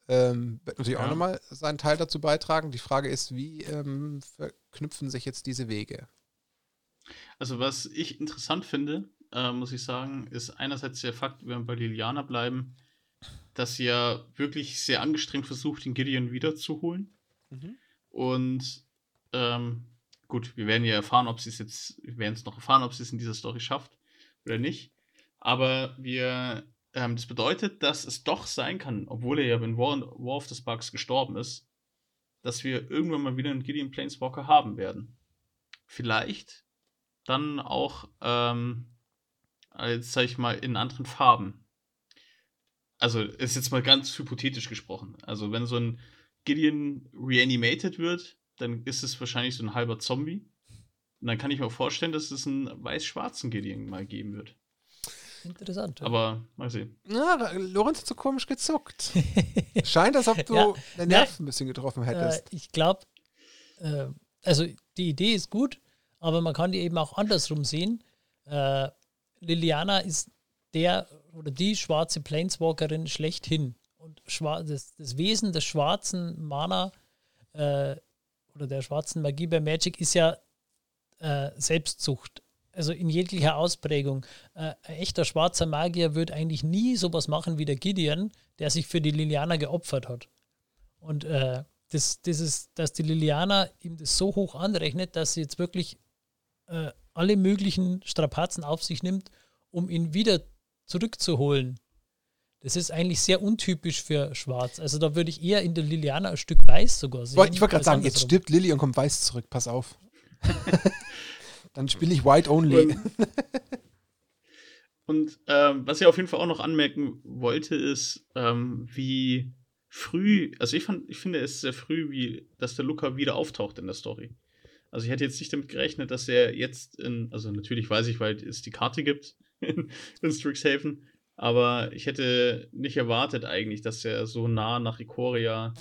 Ähm, wird natürlich ja. auch nochmal seinen Teil dazu beitragen. Die Frage ist, wie ähm, verknüpfen sich jetzt diese Wege? Also, was ich interessant finde, äh, muss ich sagen, ist einerseits der Fakt, wenn wir bei Liliana bleiben, dass sie ja wirklich sehr angestrengt versucht, den Gideon wiederzuholen. Mhm. Und ähm, gut, wir werden ja erfahren, ob sie es jetzt, wir werden es noch erfahren, ob sie es in dieser Story schafft oder nicht. Aber wir, ähm, das bedeutet, dass es doch sein kann, obwohl er ja in War, War of the Sparks gestorben ist, dass wir irgendwann mal wieder einen Gideon Planeswalker haben werden. Vielleicht dann auch, ähm, als, sag ich mal, in anderen Farben. Also, ist jetzt mal ganz hypothetisch gesprochen. Also, wenn so ein Gideon reanimated wird, dann ist es wahrscheinlich so ein halber Zombie. Und dann kann ich mir auch vorstellen, dass es einen weiß-schwarzen Gideon mal geben wird. Interessant. Ja. Aber mal sehen. Ja, Lorenz hat so komisch gezuckt. Scheint, als ob du ja, den Nerv ein bisschen getroffen hättest. Äh, ich glaube, äh, also die Idee ist gut, aber man kann die eben auch andersrum sehen. Äh, Liliana ist der oder die schwarze Planeswalkerin schlechthin. Und das, das Wesen des schwarzen Mana äh, oder der schwarzen Magie bei Magic ist ja äh, Selbstzucht. Also in jeglicher Ausprägung. Äh, ein echter schwarzer Magier würde eigentlich nie sowas machen wie der Gideon, der sich für die Liliana geopfert hat. Und äh, das, das ist, dass die Liliana ihm das so hoch anrechnet, dass sie jetzt wirklich äh, alle möglichen Strapazen auf sich nimmt, um ihn wieder zurückzuholen. Das ist eigentlich sehr untypisch für Schwarz. Also da würde ich eher in der Liliana ein Stück Weiß sogar sehen. Ich wollte gerade sagen, jetzt stirbt Lilly und kommt Weiß zurück. Pass auf. Dann spiele ich White Only. Und ähm, was ich auf jeden Fall auch noch anmerken wollte, ist, ähm, wie früh, also ich, fand, ich finde es sehr früh, wie, dass der Luca wieder auftaucht in der Story. Also ich hätte jetzt nicht damit gerechnet, dass er jetzt in, also natürlich weiß ich, weil es die Karte gibt in, in Strixhaven, aber ich hätte nicht erwartet eigentlich, dass er so nah nach Ikoria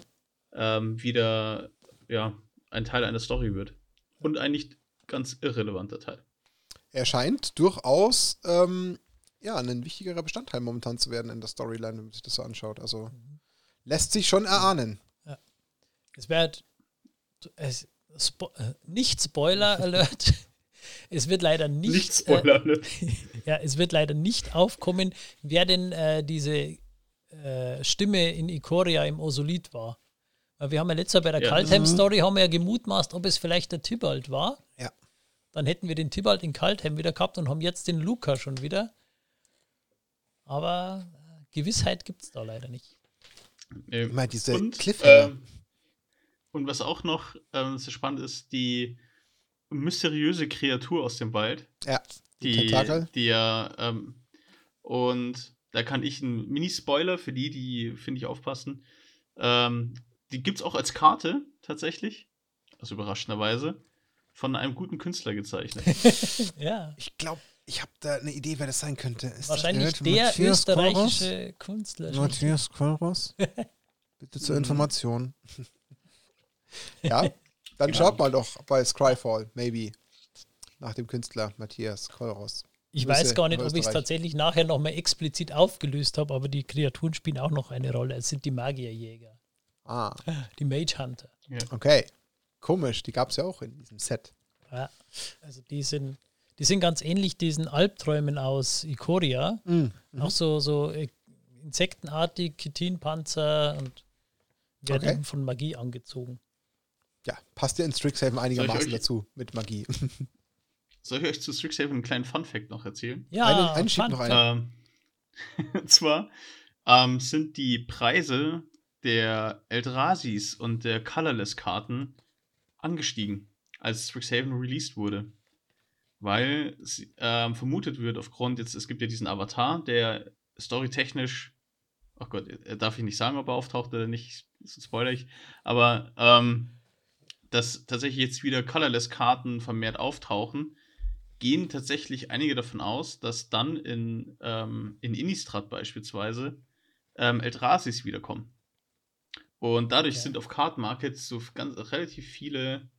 ähm, wieder ja, ein Teil einer Story wird. Und ein nicht ganz irrelevanter Teil. Er scheint durchaus ähm, ja, ein wichtigerer Bestandteil momentan zu werden in der Storyline, wenn man sich das so anschaut. Also lässt sich schon erahnen. Ja. Es wird Spo äh, nicht Spoiler Alert. Es wird leider nicht. Nicht Spoiler. Äh, ja, es wird leider nicht aufkommen, wer denn äh, diese äh, Stimme in Ikoria im Osolit war. Weil wir haben ja letztes Jahr bei der ja. Kaltheim-Story haben wir ja gemutmaßt, ob es vielleicht der Tybalt war. Ja. Dann hätten wir den Tybalt in Kaltheim wieder gehabt und haben jetzt den Luca schon wieder. Aber äh, Gewissheit gibt es da leider nicht. Immer diese und, Cliffhanger. Ähm, und was auch noch ähm, sehr spannend ist, die mysteriöse Kreatur aus dem Wald. Ja, die, Tentakel. die ja, ähm, und da kann ich einen Mini-Spoiler für die, die, finde ich, aufpassen. Ähm, die gibt es auch als Karte, tatsächlich. Also überraschenderweise. Von einem guten Künstler gezeichnet. ja. Ich glaube, ich habe da eine Idee, wer das sein könnte. Ist Wahrscheinlich der Matthias österreichische Kolros? Künstler. Matthias Kolros? Bitte zur Information. ja, dann genau. schaut mal doch bei Scryfall, maybe. Nach dem Künstler Matthias Kolros. Ich Grüße weiß gar nicht, ob ich es tatsächlich nachher nochmal explizit aufgelöst habe, aber die Kreaturen spielen auch noch eine Rolle. Es sind die Magierjäger. Ah. Die Mage Hunter. Ja. Okay. Komisch, die gab es ja auch in diesem Set. Ja, also die sind, die sind ganz ähnlich diesen Albträumen aus Ikoria. Mhm. Auch so, so äh, insektenartig, Chitinpanzer und werden okay. von Magie angezogen ja, passt ja in Strixhaven einigermaßen dazu mit Magie. Soll ich euch zu Strixhaven einen kleinen Fun-Fact noch erzählen? Ja, einen, einen schiebt noch einen. Ähm, und zwar ähm, sind die Preise der Eldrasis und der Colorless-Karten angestiegen, als Strixhaven released wurde. Weil ähm, vermutet wird, aufgrund jetzt, es gibt ja diesen Avatar, der storytechnisch, ach oh Gott, darf ich nicht sagen, ob er auftaucht oder nicht, so spoiler ich, aber ähm, dass tatsächlich jetzt wieder Colorless-Karten vermehrt auftauchen, gehen tatsächlich einige davon aus, dass dann in, ähm, in Innistrad beispielsweise ähm, Eldrasis wiederkommen. Und dadurch okay. sind auf Card Markets so ganz relativ viele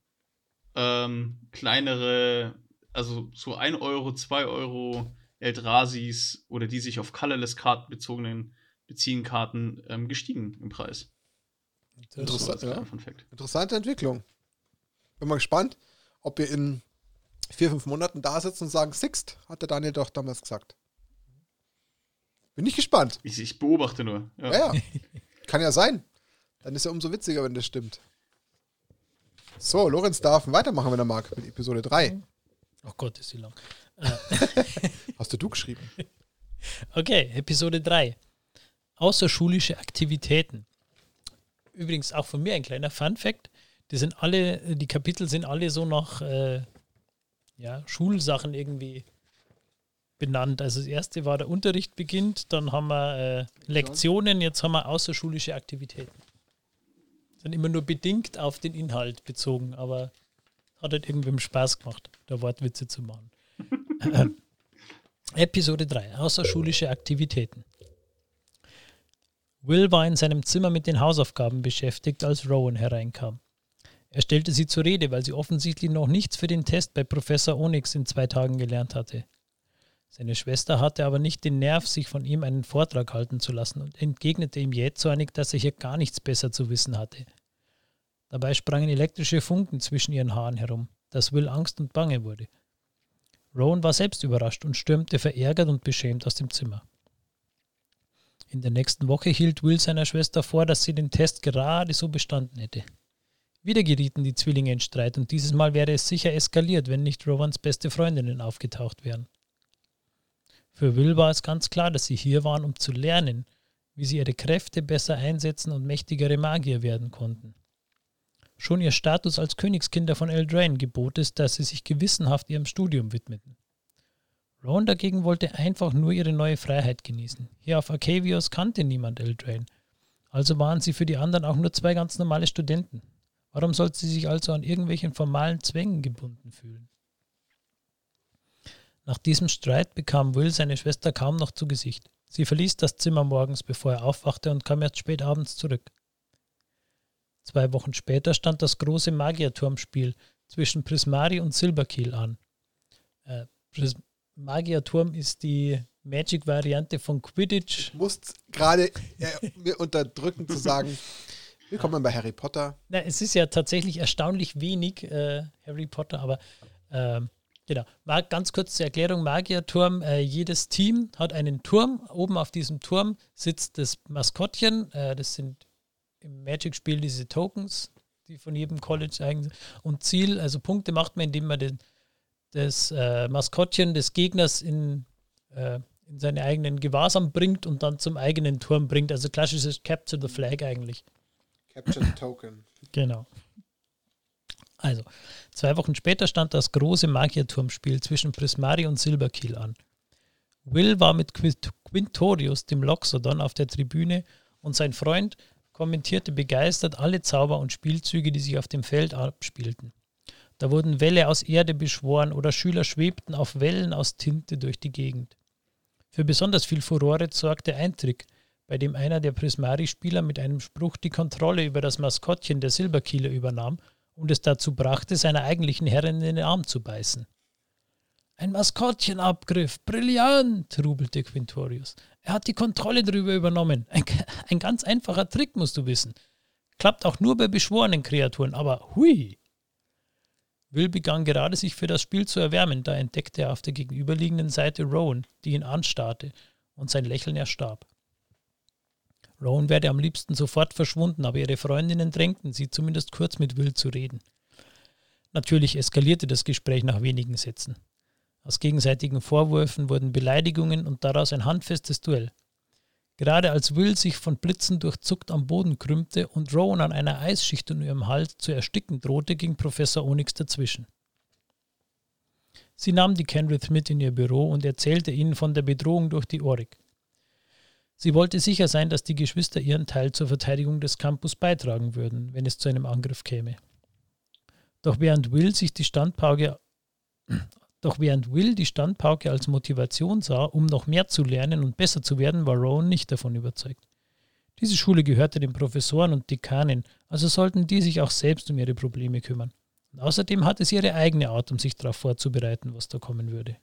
ähm, kleinere, also so 1 Euro, 2 Euro Eldrasis oder die sich auf Colorless-Karten bezogenen beziehen Karten ähm, gestiegen im Preis. Interessant, ja. Interessante Entwicklung. Bin mal gespannt, ob wir in vier, fünf Monaten da sitzen und sagen, Sixt, hat der Daniel doch damals gesagt. Bin ich gespannt. Ich, ich beobachte nur. Ja. ja, ja. Kann ja sein. Dann ist ja umso witziger, wenn das stimmt. So, Lorenz darf weitermachen, wenn er mag, mit Episode 3. Oh Gott, ist sie lang. Hast du du geschrieben? Okay, Episode 3. Außerschulische Aktivitäten. Übrigens auch von mir ein kleiner Fun Fact. Die sind alle, die Kapitel sind alle so nach äh, ja, Schulsachen irgendwie benannt. Also das erste war der Unterricht beginnt, dann haben wir äh, Lektionen, jetzt haben wir außerschulische Aktivitäten. Dann immer nur bedingt auf den Inhalt bezogen, aber hat halt irgendwem Spaß gemacht, da Wortwitze zu machen. Episode 3. Außerschulische Aktivitäten. Will war in seinem Zimmer mit den Hausaufgaben beschäftigt, als Rowan hereinkam. Er stellte sie zur Rede, weil sie offensichtlich noch nichts für den Test bei Professor Onyx in zwei Tagen gelernt hatte. Seine Schwester hatte aber nicht den Nerv, sich von ihm einen Vortrag halten zu lassen und entgegnete ihm jähzornig, dass er hier gar nichts besser zu wissen hatte. Dabei sprangen elektrische Funken zwischen ihren Haaren herum, dass Will Angst und Bange wurde. Rowan war selbst überrascht und stürmte verärgert und beschämt aus dem Zimmer. In der nächsten Woche hielt Will seiner Schwester vor, dass sie den Test gerade so bestanden hätte. Wieder gerieten die Zwillinge in Streit und dieses Mal wäre es sicher eskaliert, wenn nicht Rowans beste Freundinnen aufgetaucht wären. Für Will war es ganz klar, dass sie hier waren, um zu lernen, wie sie ihre Kräfte besser einsetzen und mächtigere Magier werden konnten. Schon ihr Status als Königskinder von Eldraine gebot es, dass sie sich gewissenhaft ihrem Studium widmeten. Ron dagegen wollte einfach nur ihre neue Freiheit genießen. Hier auf Arcavios kannte niemand Eldraine. Also waren sie für die anderen auch nur zwei ganz normale Studenten. Warum sollte sie sich also an irgendwelchen formalen Zwängen gebunden fühlen? Nach diesem Streit bekam Will seine Schwester kaum noch zu Gesicht. Sie verließ das Zimmer morgens, bevor er aufwachte und kam erst spät abends zurück. Zwei Wochen später stand das große Magierturmspiel zwischen Prismari und Silberkiel an. Äh, Pris Magierturm ist die Magic-Variante von Quidditch. Ich muss gerade äh, mir unterdrücken zu sagen, willkommen bei Harry Potter. Na, es ist ja tatsächlich erstaunlich wenig äh, Harry Potter, aber ähm, genau. Mal ganz kurz zur Erklärung: Magierturm. Äh, jedes Team hat einen Turm. Oben auf diesem Turm sitzt das Maskottchen. Äh, das sind im Magic-Spiel diese Tokens, die von jedem College eigentlich und Ziel, also Punkte macht man, indem man den, das äh, Maskottchen des Gegners in, äh, in seine eigenen Gewahrsam bringt und dann zum eigenen Turm bringt. Also klassisches Capture the Flag eigentlich. Capture the Token. genau. Also, zwei Wochen später stand das große Magierturmspiel zwischen Prismari und Silberkiel an. Will war mit Quintorius, dem Loxodon, auf der Tribüne und sein Freund kommentierte begeistert alle Zauber und Spielzüge, die sich auf dem Feld abspielten. Da wurden Wälle aus Erde beschworen oder Schüler schwebten auf Wellen aus Tinte durch die Gegend. Für besonders viel Furore sorgte ein Trick, bei dem einer der Prismari-Spieler mit einem Spruch die Kontrolle über das Maskottchen der Silberkieler übernahm und es dazu brachte, seiner eigentlichen Herrin in den Arm zu beißen. Ein Maskottchenabgriff, brillant, rubelte Quintorius. Er hat die Kontrolle darüber übernommen. Ein, ein ganz einfacher Trick, musst du wissen. Klappt auch nur bei beschworenen Kreaturen, aber hui! Will begann gerade sich für das Spiel zu erwärmen, da entdeckte er auf der gegenüberliegenden Seite Rowan, die ihn anstarrte, und sein Lächeln erstarb. Rowan wäre am liebsten sofort verschwunden, aber ihre Freundinnen drängten sie, zumindest kurz mit Will zu reden. Natürlich eskalierte das Gespräch nach wenigen Sätzen. Aus gegenseitigen Vorwürfen wurden Beleidigungen und daraus ein handfestes Duell. Gerade als Will sich von Blitzen durchzuckt am Boden krümmte und Rowan an einer Eisschicht in ihrem Hals zu ersticken drohte, ging Professor Onyx dazwischen. Sie nahm die Kenrith mit in ihr Büro und erzählte ihnen von der Bedrohung durch die Oryx. Sie wollte sicher sein, dass die Geschwister ihren Teil zur Verteidigung des Campus beitragen würden, wenn es zu einem Angriff käme. Doch während Will sich die Standpauke doch während Will die Standpauke als Motivation sah, um noch mehr zu lernen und besser zu werden, war Rowan nicht davon überzeugt. Diese Schule gehörte den Professoren und Dekanen, also sollten die sich auch selbst um ihre Probleme kümmern. Und außerdem hatte sie ihre eigene Art, um sich darauf vorzubereiten, was da kommen würde.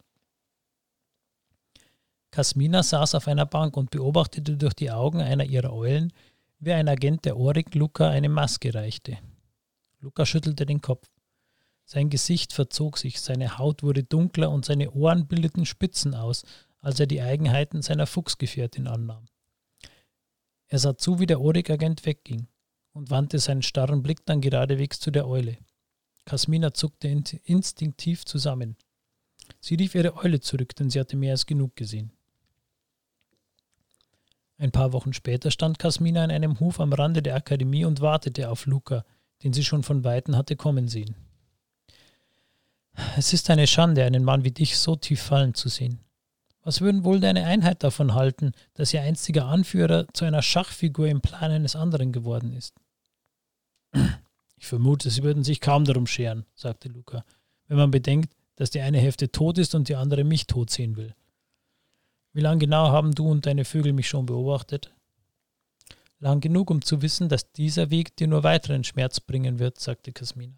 Kasmina saß auf einer Bank und beobachtete durch die Augen einer ihrer Eulen, wie ein Agent der Orik Luca eine Maske reichte. Luca schüttelte den Kopf. Sein Gesicht verzog sich, seine Haut wurde dunkler und seine Ohren bildeten Spitzen aus, als er die Eigenheiten seiner Fuchsgefährtin annahm. Er sah zu, wie der Orik-Agent wegging und wandte seinen starren Blick dann geradewegs zu der Eule. Kasmina zuckte instinktiv zusammen. Sie rief ihre Eule zurück, denn sie hatte mehr als genug gesehen. Ein paar Wochen später stand Kasmina in einem Hof am Rande der Akademie und wartete auf Luca, den sie schon von Weitem hatte kommen sehen. Es ist eine Schande, einen Mann wie dich so tief fallen zu sehen. Was würden wohl deine Einheit davon halten, dass ihr einstiger Anführer zu einer Schachfigur im Plan eines anderen geworden ist? Ich vermute, sie würden sich kaum darum scheren, sagte Luca, wenn man bedenkt, dass die eine Hälfte tot ist und die andere mich tot sehen will. Wie lange genau haben du und deine Vögel mich schon beobachtet? Lang genug, um zu wissen, dass dieser Weg dir nur weiteren Schmerz bringen wird, sagte Kasmina.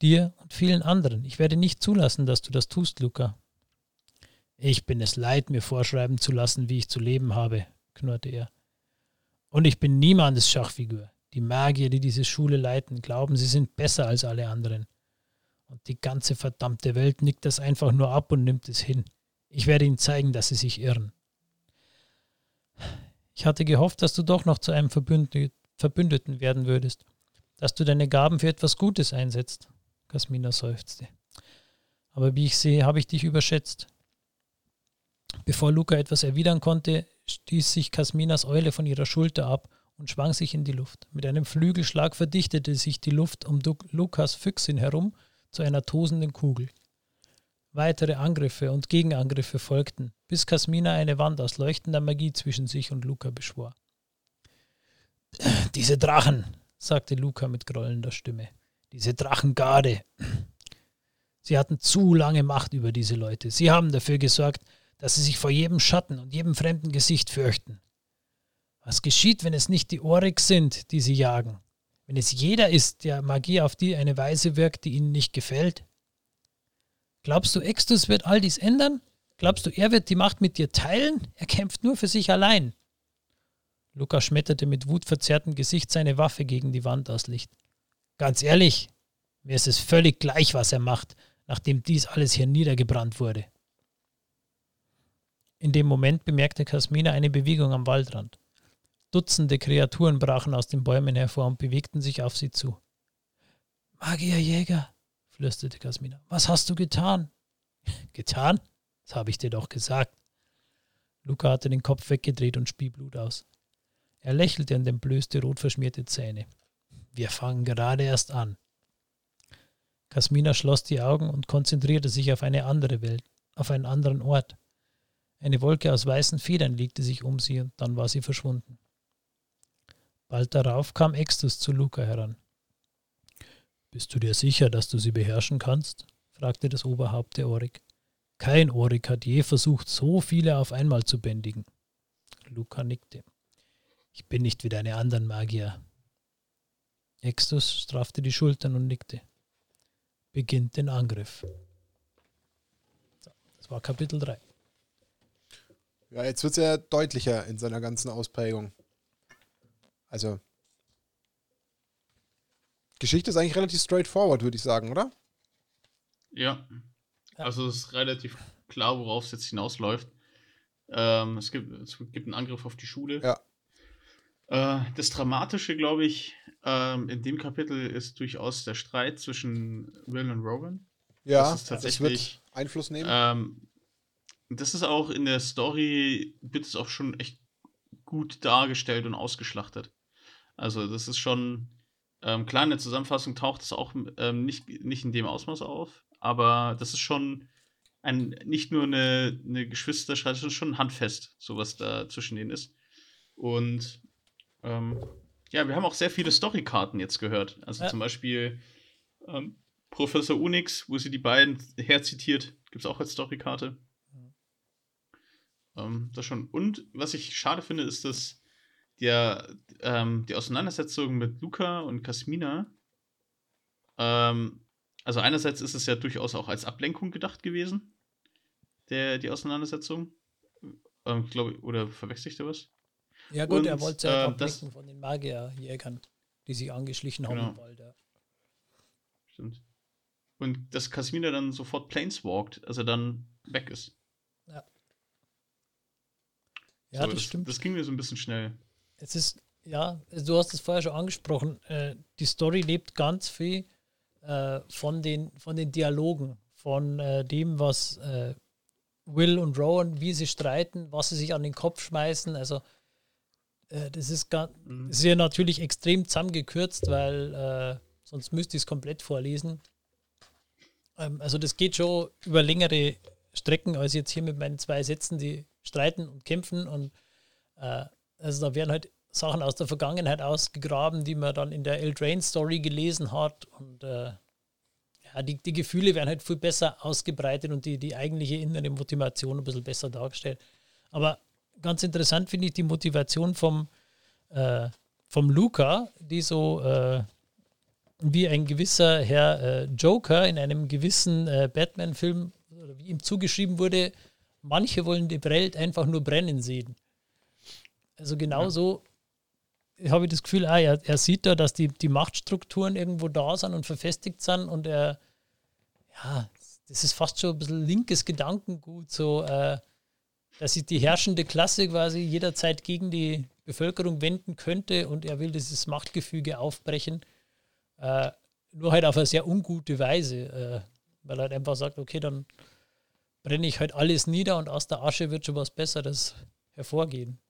Dir und vielen anderen. Ich werde nicht zulassen, dass du das tust, Luca. Ich bin es leid, mir vorschreiben zu lassen, wie ich zu leben habe, knurrte er. Und ich bin niemandes Schachfigur. Die Magier, die diese Schule leiten, glauben, sie sind besser als alle anderen. Und die ganze verdammte Welt nickt das einfach nur ab und nimmt es hin. Ich werde ihnen zeigen, dass sie sich irren. Ich hatte gehofft, dass du doch noch zu einem Verbündeten werden würdest, dass du deine Gaben für etwas Gutes einsetzt. Kasmina seufzte. Aber wie ich sehe, habe ich dich überschätzt. Bevor Luca etwas erwidern konnte, stieß sich Kasminas Eule von ihrer Schulter ab und schwang sich in die Luft. Mit einem Flügelschlag verdichtete sich die Luft um Lukas Füchsin herum zu einer tosenden Kugel. Weitere Angriffe und Gegenangriffe folgten, bis Kasmina eine Wand aus leuchtender Magie zwischen sich und Luca beschwor. Diese Drachen, sagte Luca mit grollender Stimme. Diese Drachengarde. Sie hatten zu lange Macht über diese Leute. Sie haben dafür gesorgt, dass sie sich vor jedem Schatten und jedem fremden Gesicht fürchten. Was geschieht, wenn es nicht die Oryx sind, die sie jagen? Wenn es jeder ist, der Magie auf die eine Weise wirkt, die ihnen nicht gefällt? Glaubst du, Extus wird all dies ändern? Glaubst du, er wird die Macht mit dir teilen? Er kämpft nur für sich allein. Luca schmetterte mit wutverzerrtem Gesicht seine Waffe gegen die Wand aus Licht. Ganz ehrlich, mir ist es völlig gleich, was er macht, nachdem dies alles hier niedergebrannt wurde. In dem Moment bemerkte Kasmina eine Bewegung am Waldrand. Dutzende Kreaturen brachen aus den Bäumen hervor und bewegten sich auf sie zu. Magierjäger, flüsterte Kasmina. Was hast du getan? getan? Das habe ich dir doch gesagt. Luca hatte den Kopf weggedreht und spie Blut aus. Er lächelte und entblößte rot verschmierte Zähne. Wir fangen gerade erst an. Kasmina schloss die Augen und konzentrierte sich auf eine andere Welt, auf einen anderen Ort. Eine Wolke aus weißen Federn legte sich um sie und dann war sie verschwunden. Bald darauf kam Extus zu Luca heran. Bist du dir sicher, dass du sie beherrschen kannst? fragte das Oberhaupt der Orik. Kein Orik hat je versucht, so viele auf einmal zu bändigen. Luca nickte. Ich bin nicht wie deine anderen Magier. Extus straffte die Schultern und nickte. Beginnt den Angriff. Das war Kapitel 3. Ja, jetzt wird es ja deutlicher in seiner ganzen Ausprägung. Also, Geschichte ist eigentlich relativ straightforward, würde ich sagen, oder? Ja. Also es ist relativ klar, worauf es jetzt hinausläuft. Ähm, es, gibt, es gibt einen Angriff auf die Schule. Ja. Äh, das Dramatische, glaube ich, ähm, in dem Kapitel ist durchaus der Streit zwischen Will und Rowan. Ja, das, ist tatsächlich, das wird Einfluss nehmen. Ähm, das ist auch in der Story, wird es auch schon echt gut dargestellt und ausgeschlachtet. Also das ist schon ähm, klar, in der Zusammenfassung taucht es auch ähm, nicht, nicht in dem Ausmaß auf, aber das ist schon ein, nicht nur eine, eine Geschwisterschrei, sondern schon handfest, so was da zwischen denen ist. Und ähm, ja, wir haben auch sehr viele Storykarten jetzt gehört. Also ja. zum Beispiel ähm, Professor Unix, wo sie die beiden herzitiert, gibt es auch als Storykarte. Mhm. Ähm, das schon. Und was ich schade finde, ist, dass der, ähm, die Auseinandersetzung mit Luca und Kasmina, ähm, also einerseits ist es ja durchaus auch als Ablenkung gedacht gewesen, der, die Auseinandersetzung. Ähm, glaube oder verwechsel ich da was? Ja gut, und, er wollte ja äh, ablenken von den Magierjägern, die sich angeschlichen haben genau. Wald, ja. Stimmt. Und dass Kasmina dann sofort planeswalkt, also dann weg ist. Ja. Ja, so, das, das, stimmt. Das ging mir so ein bisschen schnell es ist, ja, du hast es vorher schon angesprochen, äh, die Story lebt ganz viel äh, von, den, von den Dialogen, von äh, dem, was äh, Will und Rowan, wie sie streiten, was sie sich an den Kopf schmeißen. Also, äh, das ist, ganz, mhm. ja natürlich extrem zusammengekürzt, weil äh, sonst müsste ich es komplett vorlesen. Ähm, also, das geht schon über längere Strecken als jetzt hier mit meinen zwei Sätzen, die streiten und kämpfen und also da werden halt Sachen aus der Vergangenheit ausgegraben, die man dann in der Eldraine-Story gelesen hat. Und äh, ja, die, die Gefühle werden halt viel besser ausgebreitet und die, die eigentliche innere Motivation ein bisschen besser dargestellt. Aber ganz interessant finde ich die Motivation vom, äh, vom Luca, die so äh, wie ein gewisser Herr äh, Joker in einem gewissen äh, Batman-Film, wie ihm zugeschrieben wurde, manche wollen die Welt einfach nur brennen sehen. Also genauso ja. habe ich das Gefühl, ah, er, er sieht da, dass die, die Machtstrukturen irgendwo da sind und verfestigt sind und er, ja, das ist fast schon ein bisschen linkes Gedankengut, so, äh, dass sich die herrschende Klasse quasi jederzeit gegen die Bevölkerung wenden könnte und er will dieses Machtgefüge aufbrechen. Äh, nur halt auf eine sehr ungute Weise, äh, weil er halt einfach sagt, okay, dann brenne ich halt alles nieder und aus der Asche wird schon was Besseres hervorgehen.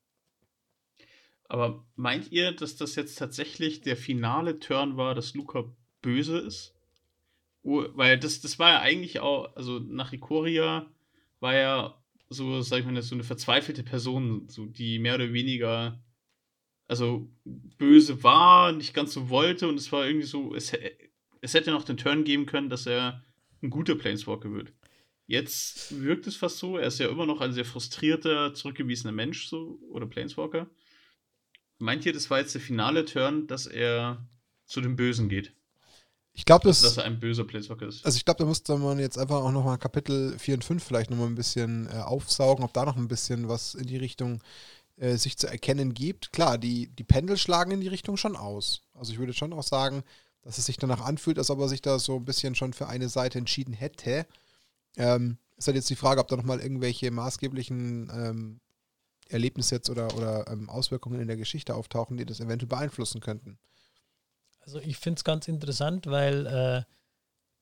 Aber meint ihr, dass das jetzt tatsächlich der finale Turn war, dass Luca böse ist? Oh, weil das, das war ja eigentlich auch, also nach Ikoria war ja so, sag ich mal, so eine verzweifelte Person, so die mehr oder weniger, also böse war, nicht ganz so wollte und es war irgendwie so, es, es hätte noch den Turn geben können, dass er ein guter Planeswalker wird. Jetzt wirkt es fast so, er ist ja immer noch ein sehr frustrierter, zurückgewiesener Mensch, so, oder Planeswalker. Meint ihr, das war jetzt der finale Turn, dass er zu dem Bösen geht? Ich glaube, das. Dass er ein böser Planeswalker ist. Also, ich glaube, da müsste man jetzt einfach auch nochmal Kapitel 4 und 5 vielleicht nochmal ein bisschen äh, aufsaugen, ob da noch ein bisschen was in die Richtung äh, sich zu erkennen gibt. Klar, die, die Pendel schlagen in die Richtung schon aus. Also, ich würde schon auch sagen, dass es sich danach anfühlt, als ob er sich da so ein bisschen schon für eine Seite entschieden hätte. Ähm, ist halt jetzt die Frage, ob da nochmal irgendwelche maßgeblichen ähm, Erlebnisse jetzt oder, oder ähm, Auswirkungen in der Geschichte auftauchen, die das eventuell beeinflussen könnten. Also ich finde es ganz interessant, weil äh,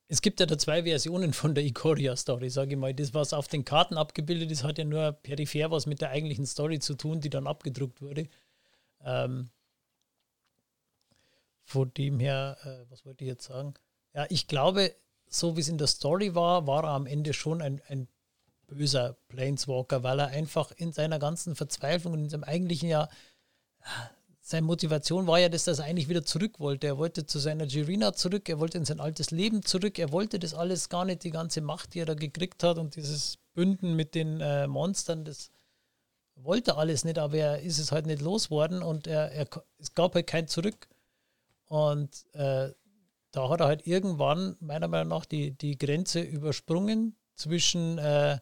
es gibt ja da zwei Versionen von der Ikoria-Story, sage ich mal. Das, was auf den Karten abgebildet ist, hat ja nur peripher was mit der eigentlichen Story zu tun, die dann abgedruckt wurde. Ähm, von dem her, äh, was wollte ich jetzt sagen? Ja, ich glaube, so wie es in der Story war, war er am Ende schon ein, ein böser Planeswalker, weil er einfach in seiner ganzen Verzweiflung und in seinem eigentlichen ja, seine Motivation war ja, dass er eigentlich wieder zurück wollte. Er wollte zu seiner Girina zurück, er wollte in sein altes Leben zurück, er wollte das alles gar nicht, die ganze Macht, die er da gekriegt hat und dieses Bünden mit den äh, Monstern, das wollte alles nicht, aber er ist es halt nicht losgeworden und er, er, es gab halt kein Zurück. Und äh, da hat er halt irgendwann, meiner Meinung nach, die, die Grenze übersprungen zwischen äh,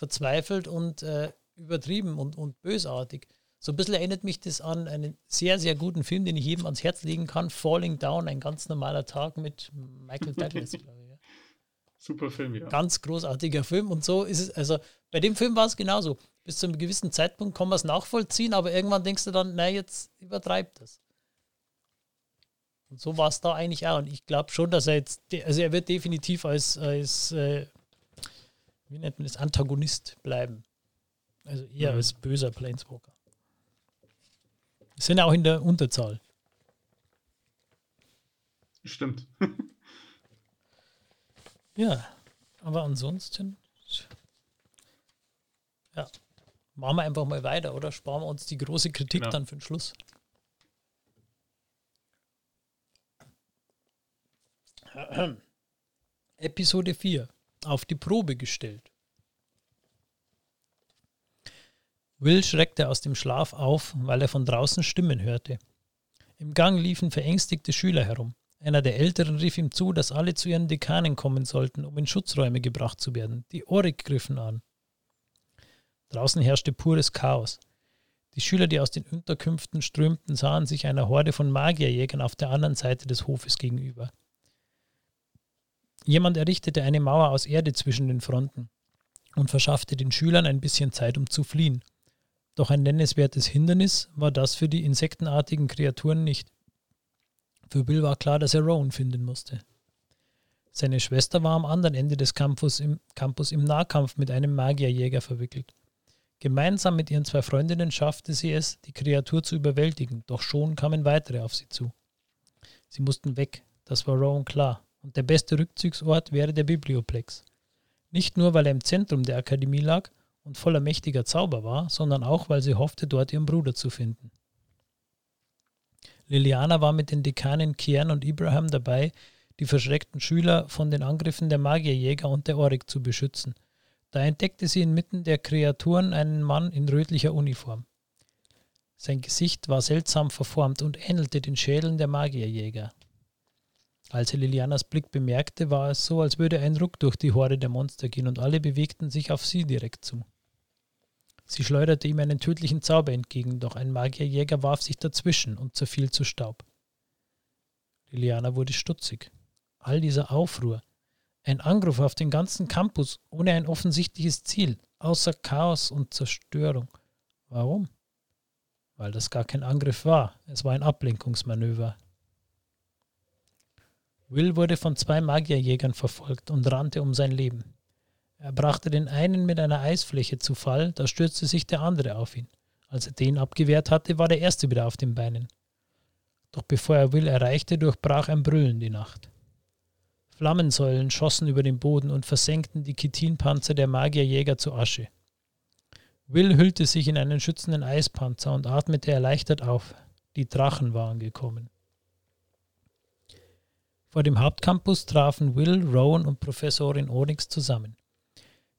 verzweifelt und äh, übertrieben und, und bösartig. So ein bisschen erinnert mich das an einen sehr, sehr guten Film, den ich jedem ans Herz legen kann. Falling Down, ein ganz normaler Tag mit Michael Douglas, glaube ich. Ja. Super Film, ja. Ganz großartiger Film. Und so ist es, also bei dem Film war es genauso. Bis zu einem gewissen Zeitpunkt kann man es nachvollziehen, aber irgendwann denkst du dann, nein, jetzt übertreibt das. Und so war es da eigentlich auch. Und ich glaube schon, dass er jetzt, also er wird definitiv als, als äh, wie nennt man das, Antagonist bleiben. Also eher mhm. als böser Planeswalker. Sind auch in der Unterzahl. Stimmt. ja, aber ansonsten, ja, machen wir einfach mal weiter, oder? Sparen wir uns die große Kritik genau. dann für den Schluss. Episode 4 auf die Probe gestellt. Will schreckte aus dem Schlaf auf, weil er von draußen Stimmen hörte. Im Gang liefen verängstigte Schüler herum. Einer der Älteren rief ihm zu, dass alle zu ihren Dekanen kommen sollten, um in Schutzräume gebracht zu werden. Die Orik griffen an. Draußen herrschte pures Chaos. Die Schüler, die aus den Unterkünften strömten, sahen sich einer Horde von Magierjägern auf der anderen Seite des Hofes gegenüber. Jemand errichtete eine Mauer aus Erde zwischen den Fronten und verschaffte den Schülern ein bisschen Zeit, um zu fliehen. Doch ein nennenswertes Hindernis war das für die insektenartigen Kreaturen nicht. Für Bill war klar, dass er Rowan finden musste. Seine Schwester war am anderen Ende des Campus im, Campus im Nahkampf mit einem Magierjäger verwickelt. Gemeinsam mit ihren zwei Freundinnen schaffte sie es, die Kreatur zu überwältigen, doch schon kamen weitere auf sie zu. Sie mussten weg, das war Rowan klar und der beste Rückzugsort wäre der Biblioplex. Nicht nur, weil er im Zentrum der Akademie lag und voller mächtiger Zauber war, sondern auch, weil sie hoffte, dort ihren Bruder zu finden. Liliana war mit den Dekanen Kian und Ibrahim dabei, die verschreckten Schüler von den Angriffen der Magierjäger und der Oryx zu beschützen. Da entdeckte sie inmitten der Kreaturen einen Mann in rötlicher Uniform. Sein Gesicht war seltsam verformt und ähnelte den Schädeln der Magierjäger. Als Lilianas Blick bemerkte, war es so, als würde ein Ruck durch die Horde der Monster gehen und alle bewegten sich auf sie direkt zu. Sie schleuderte ihm einen tödlichen Zauber entgegen, doch ein Magierjäger warf sich dazwischen und zerfiel zu Staub. Liliana wurde stutzig. All dieser Aufruhr, ein Angriff auf den ganzen Campus ohne ein offensichtliches Ziel, außer Chaos und Zerstörung. Warum? Weil das gar kein Angriff war, es war ein Ablenkungsmanöver. Will wurde von zwei Magierjägern verfolgt und rannte um sein Leben. Er brachte den einen mit einer Eisfläche zu Fall, da stürzte sich der andere auf ihn. Als er den abgewehrt hatte, war der erste wieder auf den Beinen. Doch bevor er Will erreichte, durchbrach ein Brüllen die Nacht. Flammensäulen schossen über den Boden und versenkten die Chitinpanzer der Magierjäger zu Asche. Will hüllte sich in einen schützenden Eispanzer und atmete erleichtert auf. Die Drachen waren gekommen. Vor dem Hauptcampus trafen Will, Rowan und Professorin Onyx zusammen.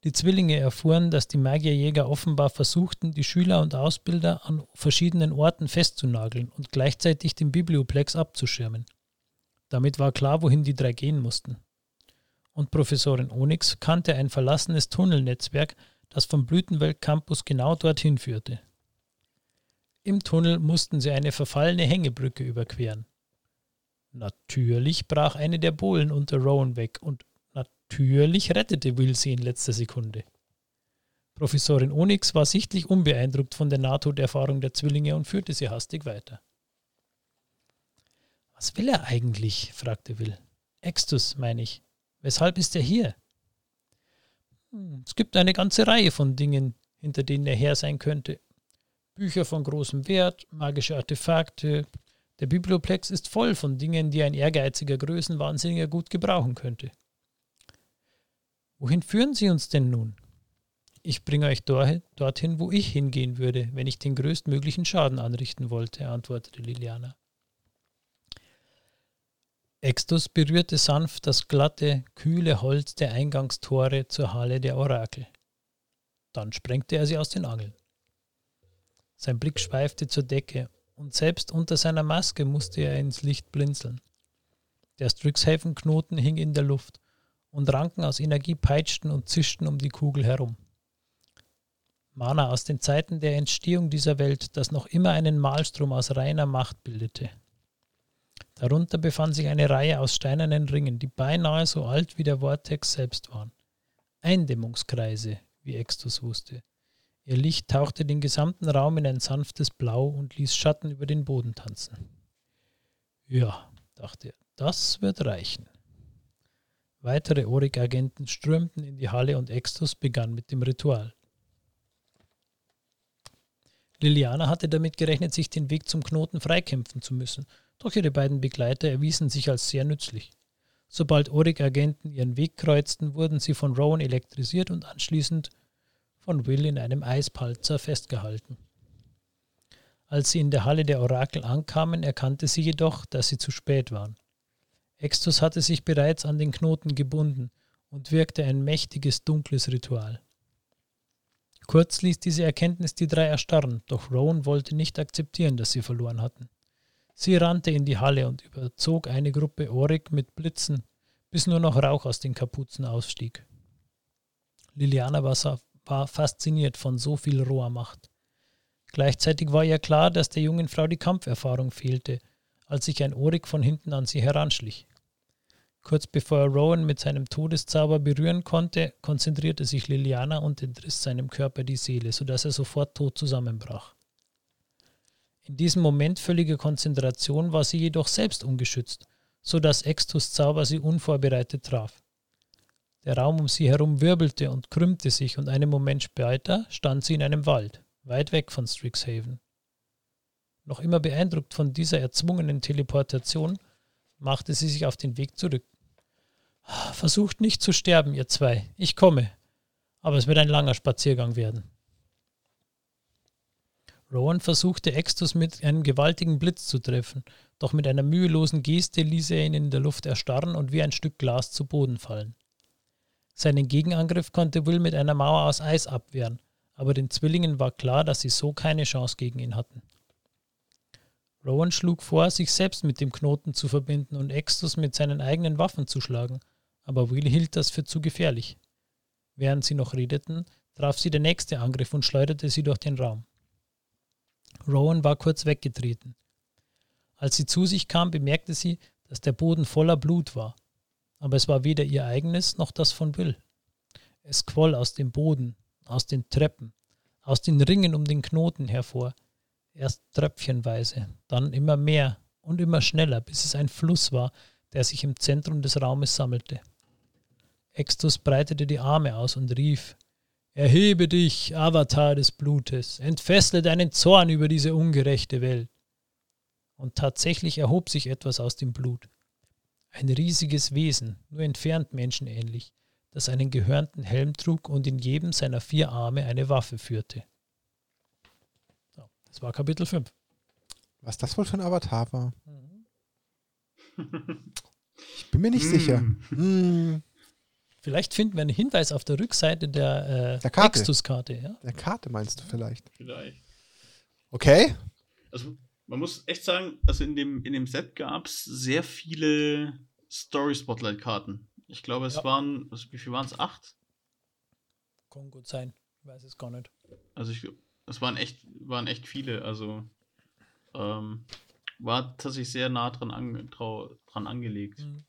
Die Zwillinge erfuhren, dass die Magierjäger offenbar versuchten, die Schüler und Ausbilder an verschiedenen Orten festzunageln und gleichzeitig den Biblioplex abzuschirmen. Damit war klar, wohin die drei gehen mussten. Und Professorin Onyx kannte ein verlassenes Tunnelnetzwerk, das vom Blütenwelt Campus genau dorthin führte. Im Tunnel mussten sie eine verfallene Hängebrücke überqueren. Natürlich brach eine der Bohlen unter Rowan weg und natürlich rettete Will sie in letzter Sekunde. Professorin Onyx war sichtlich unbeeindruckt von der Nahtoderfahrung der Zwillinge und führte sie hastig weiter. Was will er eigentlich? fragte Will. Extus, meine ich. Weshalb ist er hier? Hm, es gibt eine ganze Reihe von Dingen, hinter denen er her sein könnte. Bücher von großem Wert, magische Artefakte, der Biblioplex ist voll von Dingen, die ein ehrgeiziger Größenwahnsinniger gut gebrauchen könnte. Wohin führen Sie uns denn nun? Ich bringe euch dorthin, wo ich hingehen würde, wenn ich den größtmöglichen Schaden anrichten wollte, antwortete Liliana. Extus berührte sanft das glatte, kühle Holz der Eingangstore zur Halle der Orakel. Dann sprengte er sie aus den Angeln. Sein Blick schweifte zur Decke und selbst unter seiner Maske musste er ins Licht blinzeln. Der Strixhaven-Knoten hing in der Luft und Ranken aus Energie peitschten und zischten um die Kugel herum. Mana aus den Zeiten der Entstehung dieser Welt, das noch immer einen Malstrom aus reiner Macht bildete. Darunter befand sich eine Reihe aus steinernen Ringen, die beinahe so alt wie der Vortex selbst waren. Eindämmungskreise, wie Extus wusste, Ihr Licht tauchte den gesamten Raum in ein sanftes Blau und ließ Schatten über den Boden tanzen. Ja, dachte er, das wird reichen. Weitere Orig-Agenten strömten in die Halle und Extus begann mit dem Ritual. Liliana hatte damit gerechnet, sich den Weg zum Knoten freikämpfen zu müssen, doch ihre beiden Begleiter erwiesen sich als sehr nützlich. Sobald Orig-Agenten ihren Weg kreuzten, wurden sie von Rowan elektrisiert und anschließend von Will in einem Eispalzer festgehalten. Als sie in der Halle der Orakel ankamen, erkannte sie jedoch, dass sie zu spät waren. Extus hatte sich bereits an den Knoten gebunden und wirkte ein mächtiges, dunkles Ritual. Kurz ließ diese Erkenntnis die drei erstarren, doch Rowan wollte nicht akzeptieren, dass sie verloren hatten. Sie rannte in die Halle und überzog eine Gruppe Orik mit Blitzen, bis nur noch Rauch aus den Kapuzen ausstieg. Liliana war war fasziniert von so viel roher Macht. Gleichzeitig war ihr klar, dass der jungen Frau die Kampferfahrung fehlte, als sich ein Orik von hinten an sie heranschlich. Kurz bevor er Rowan mit seinem Todeszauber berühren konnte, konzentrierte sich Liliana und entriss seinem Körper die Seele, sodass er sofort tot zusammenbrach. In diesem Moment völliger Konzentration war sie jedoch selbst ungeschützt, so dass Extus Zauber sie unvorbereitet traf. Der Raum um sie herum wirbelte und krümmte sich, und einen Moment später stand sie in einem Wald, weit weg von Strixhaven. Noch immer beeindruckt von dieser erzwungenen Teleportation, machte sie sich auf den Weg zurück. Versucht nicht zu sterben, ihr zwei. Ich komme. Aber es wird ein langer Spaziergang werden. Rowan versuchte Extus mit einem gewaltigen Blitz zu treffen, doch mit einer mühelosen Geste ließ er ihn in der Luft erstarren und wie ein Stück Glas zu Boden fallen. Seinen Gegenangriff konnte Will mit einer Mauer aus Eis abwehren, aber den Zwillingen war klar, dass sie so keine Chance gegen ihn hatten. Rowan schlug vor, sich selbst mit dem Knoten zu verbinden und Extus mit seinen eigenen Waffen zu schlagen, aber Will hielt das für zu gefährlich. Während sie noch redeten, traf sie der nächste Angriff und schleuderte sie durch den Raum. Rowan war kurz weggetreten. Als sie zu sich kam, bemerkte sie, dass der Boden voller Blut war. Aber es war weder ihr eigenes noch das von Will. Es quoll aus dem Boden, aus den Treppen, aus den Ringen um den Knoten hervor, erst tröpfchenweise, dann immer mehr und immer schneller, bis es ein Fluss war, der sich im Zentrum des Raumes sammelte. Extus breitete die Arme aus und rief Erhebe dich, Avatar des Blutes, entfessle deinen Zorn über diese ungerechte Welt. Und tatsächlich erhob sich etwas aus dem Blut. Ein riesiges Wesen, nur entfernt menschenähnlich, das einen gehörnten Helm trug und in jedem seiner vier Arme eine Waffe führte. So, das war Kapitel 5. Was das wohl für ein Avatar war? Mhm. Ich bin mir nicht sicher. Mm. Vielleicht finden wir einen Hinweis auf der Rückseite der, äh, der Karte. Extus-Karte. Ja? Der Karte meinst du vielleicht? Vielleicht. Okay. Also man muss echt sagen, also in dem, in dem Set gab es sehr viele Story-Spotlight-Karten. Ich glaube, es ja. waren, also wie viel waren es? Acht? Kann gut sein. Ich weiß es gar nicht. Also ich es waren echt, waren echt viele. Also ähm, war tatsächlich sehr nah dran, an, dran angelegt. Mhm.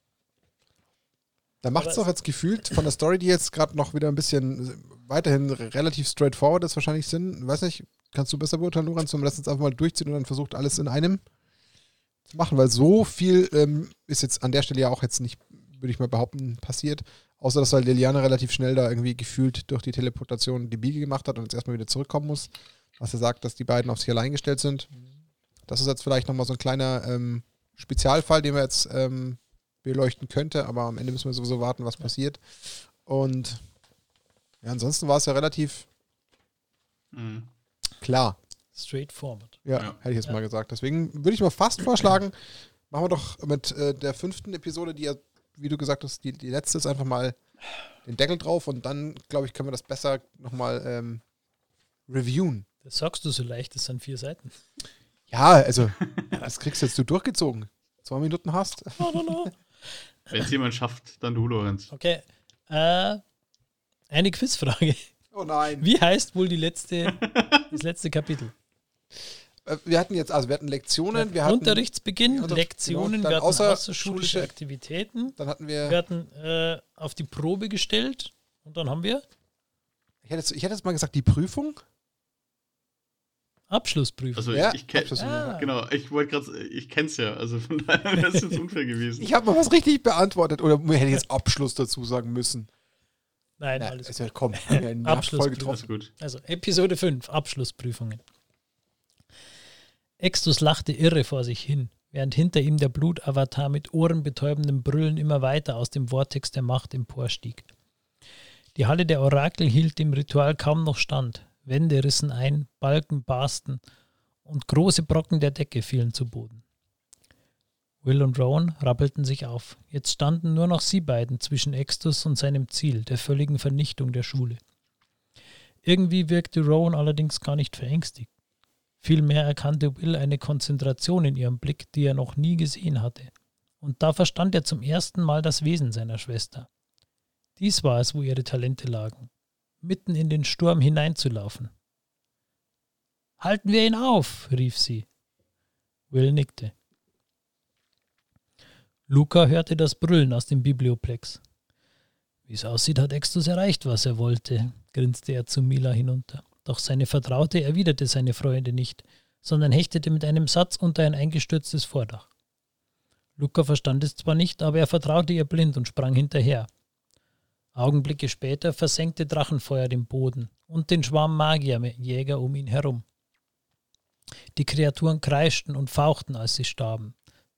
Da macht es doch jetzt gefühlt von der Story, die jetzt gerade noch wieder ein bisschen weiterhin relativ straightforward ist, wahrscheinlich Sinn. Weiß nicht, kannst du besser beurteilen, Lorenz? Wenn man das jetzt einfach mal durchzieht und dann versucht, alles in einem zu machen, weil so viel ähm, ist jetzt an der Stelle ja auch jetzt nicht, würde ich mal behaupten, passiert. Außer, dass halt Liliane relativ schnell da irgendwie gefühlt durch die Teleportation die Biege gemacht hat und jetzt erstmal wieder zurückkommen muss. Was er sagt, dass die beiden auf sich allein gestellt sind. Das ist jetzt vielleicht nochmal so ein kleiner ähm, Spezialfall, den wir jetzt ähm, beleuchten könnte, aber am Ende müssen wir sowieso warten, was passiert. Und ja, ansonsten war es ja relativ mhm. Klar. Straightforward. Ja, ja, hätte ich jetzt ja. mal gesagt. Deswegen würde ich mal fast vorschlagen, machen wir doch mit äh, der fünften Episode, die ja, wie du gesagt hast, die, die letzte ist, einfach mal den Deckel drauf und dann, glaube ich, können wir das besser nochmal ähm, reviewen. Das sagst du so leicht, das sind vier Seiten. Ja, also, das kriegst jetzt du durchgezogen. Zwei Minuten hast. No, no, no. Wenn es jemand schafft, dann du, Lorenz. Okay. Äh, eine Quizfrage. Oh nein. Wie heißt wohl die letzte, das letzte Kapitel? Äh, wir hatten jetzt, also wir hatten Lektionen, wir hatten Unterrichtsbeginn, Unter Lektionen, genau, wir hatten außerschulische Aktivitäten. Dann hatten wir. Wir hatten äh, auf die Probe gestellt und dann haben wir. Ich hätte, jetzt, ich hätte jetzt mal gesagt, die Prüfung. Abschlussprüfung. Also ja, ich, kenne ah. genau, ich wollte gerade, ich kenne es ja, also von daher wäre es jetzt unfair gewesen. Ich habe mal was richtig beantwortet oder hätte ich jetzt Abschluss dazu sagen müssen. Nein, Na, alles gut. komm, Abschlussprüfung. gut. Also Episode 5, Abschlussprüfungen. Extus lachte irre vor sich hin, während hinter ihm der Blutavatar mit ohrenbetäubendem Brüllen immer weiter aus dem Vortex der Macht emporstieg. Die Halle der Orakel hielt dem Ritual kaum noch stand. Wände rissen ein, Balken barsten und große Brocken der Decke fielen zu Boden. Will und Rowan rappelten sich auf. Jetzt standen nur noch sie beiden zwischen Extus und seinem Ziel, der völligen Vernichtung der Schule. Irgendwie wirkte Rowan allerdings gar nicht verängstigt. Vielmehr erkannte Will eine Konzentration in ihrem Blick, die er noch nie gesehen hatte. Und da verstand er zum ersten Mal das Wesen seiner Schwester. Dies war es, wo ihre Talente lagen mitten in den Sturm hineinzulaufen. Halten wir ihn auf, rief sie. Will nickte. Luca hörte das Brüllen aus dem Biblioplex. Wie es aussieht, hat Extus erreicht, was er wollte, grinste er zu Mila hinunter. Doch seine Vertraute erwiderte seine Freude nicht, sondern hechtete mit einem Satz unter ein eingestürztes Vordach. Luca verstand es zwar nicht, aber er vertraute ihr blind und sprang hinterher. Augenblicke später versenkte Drachenfeuer den Boden und den Schwarm Magierjäger um ihn herum. Die Kreaturen kreischten und fauchten, als sie starben.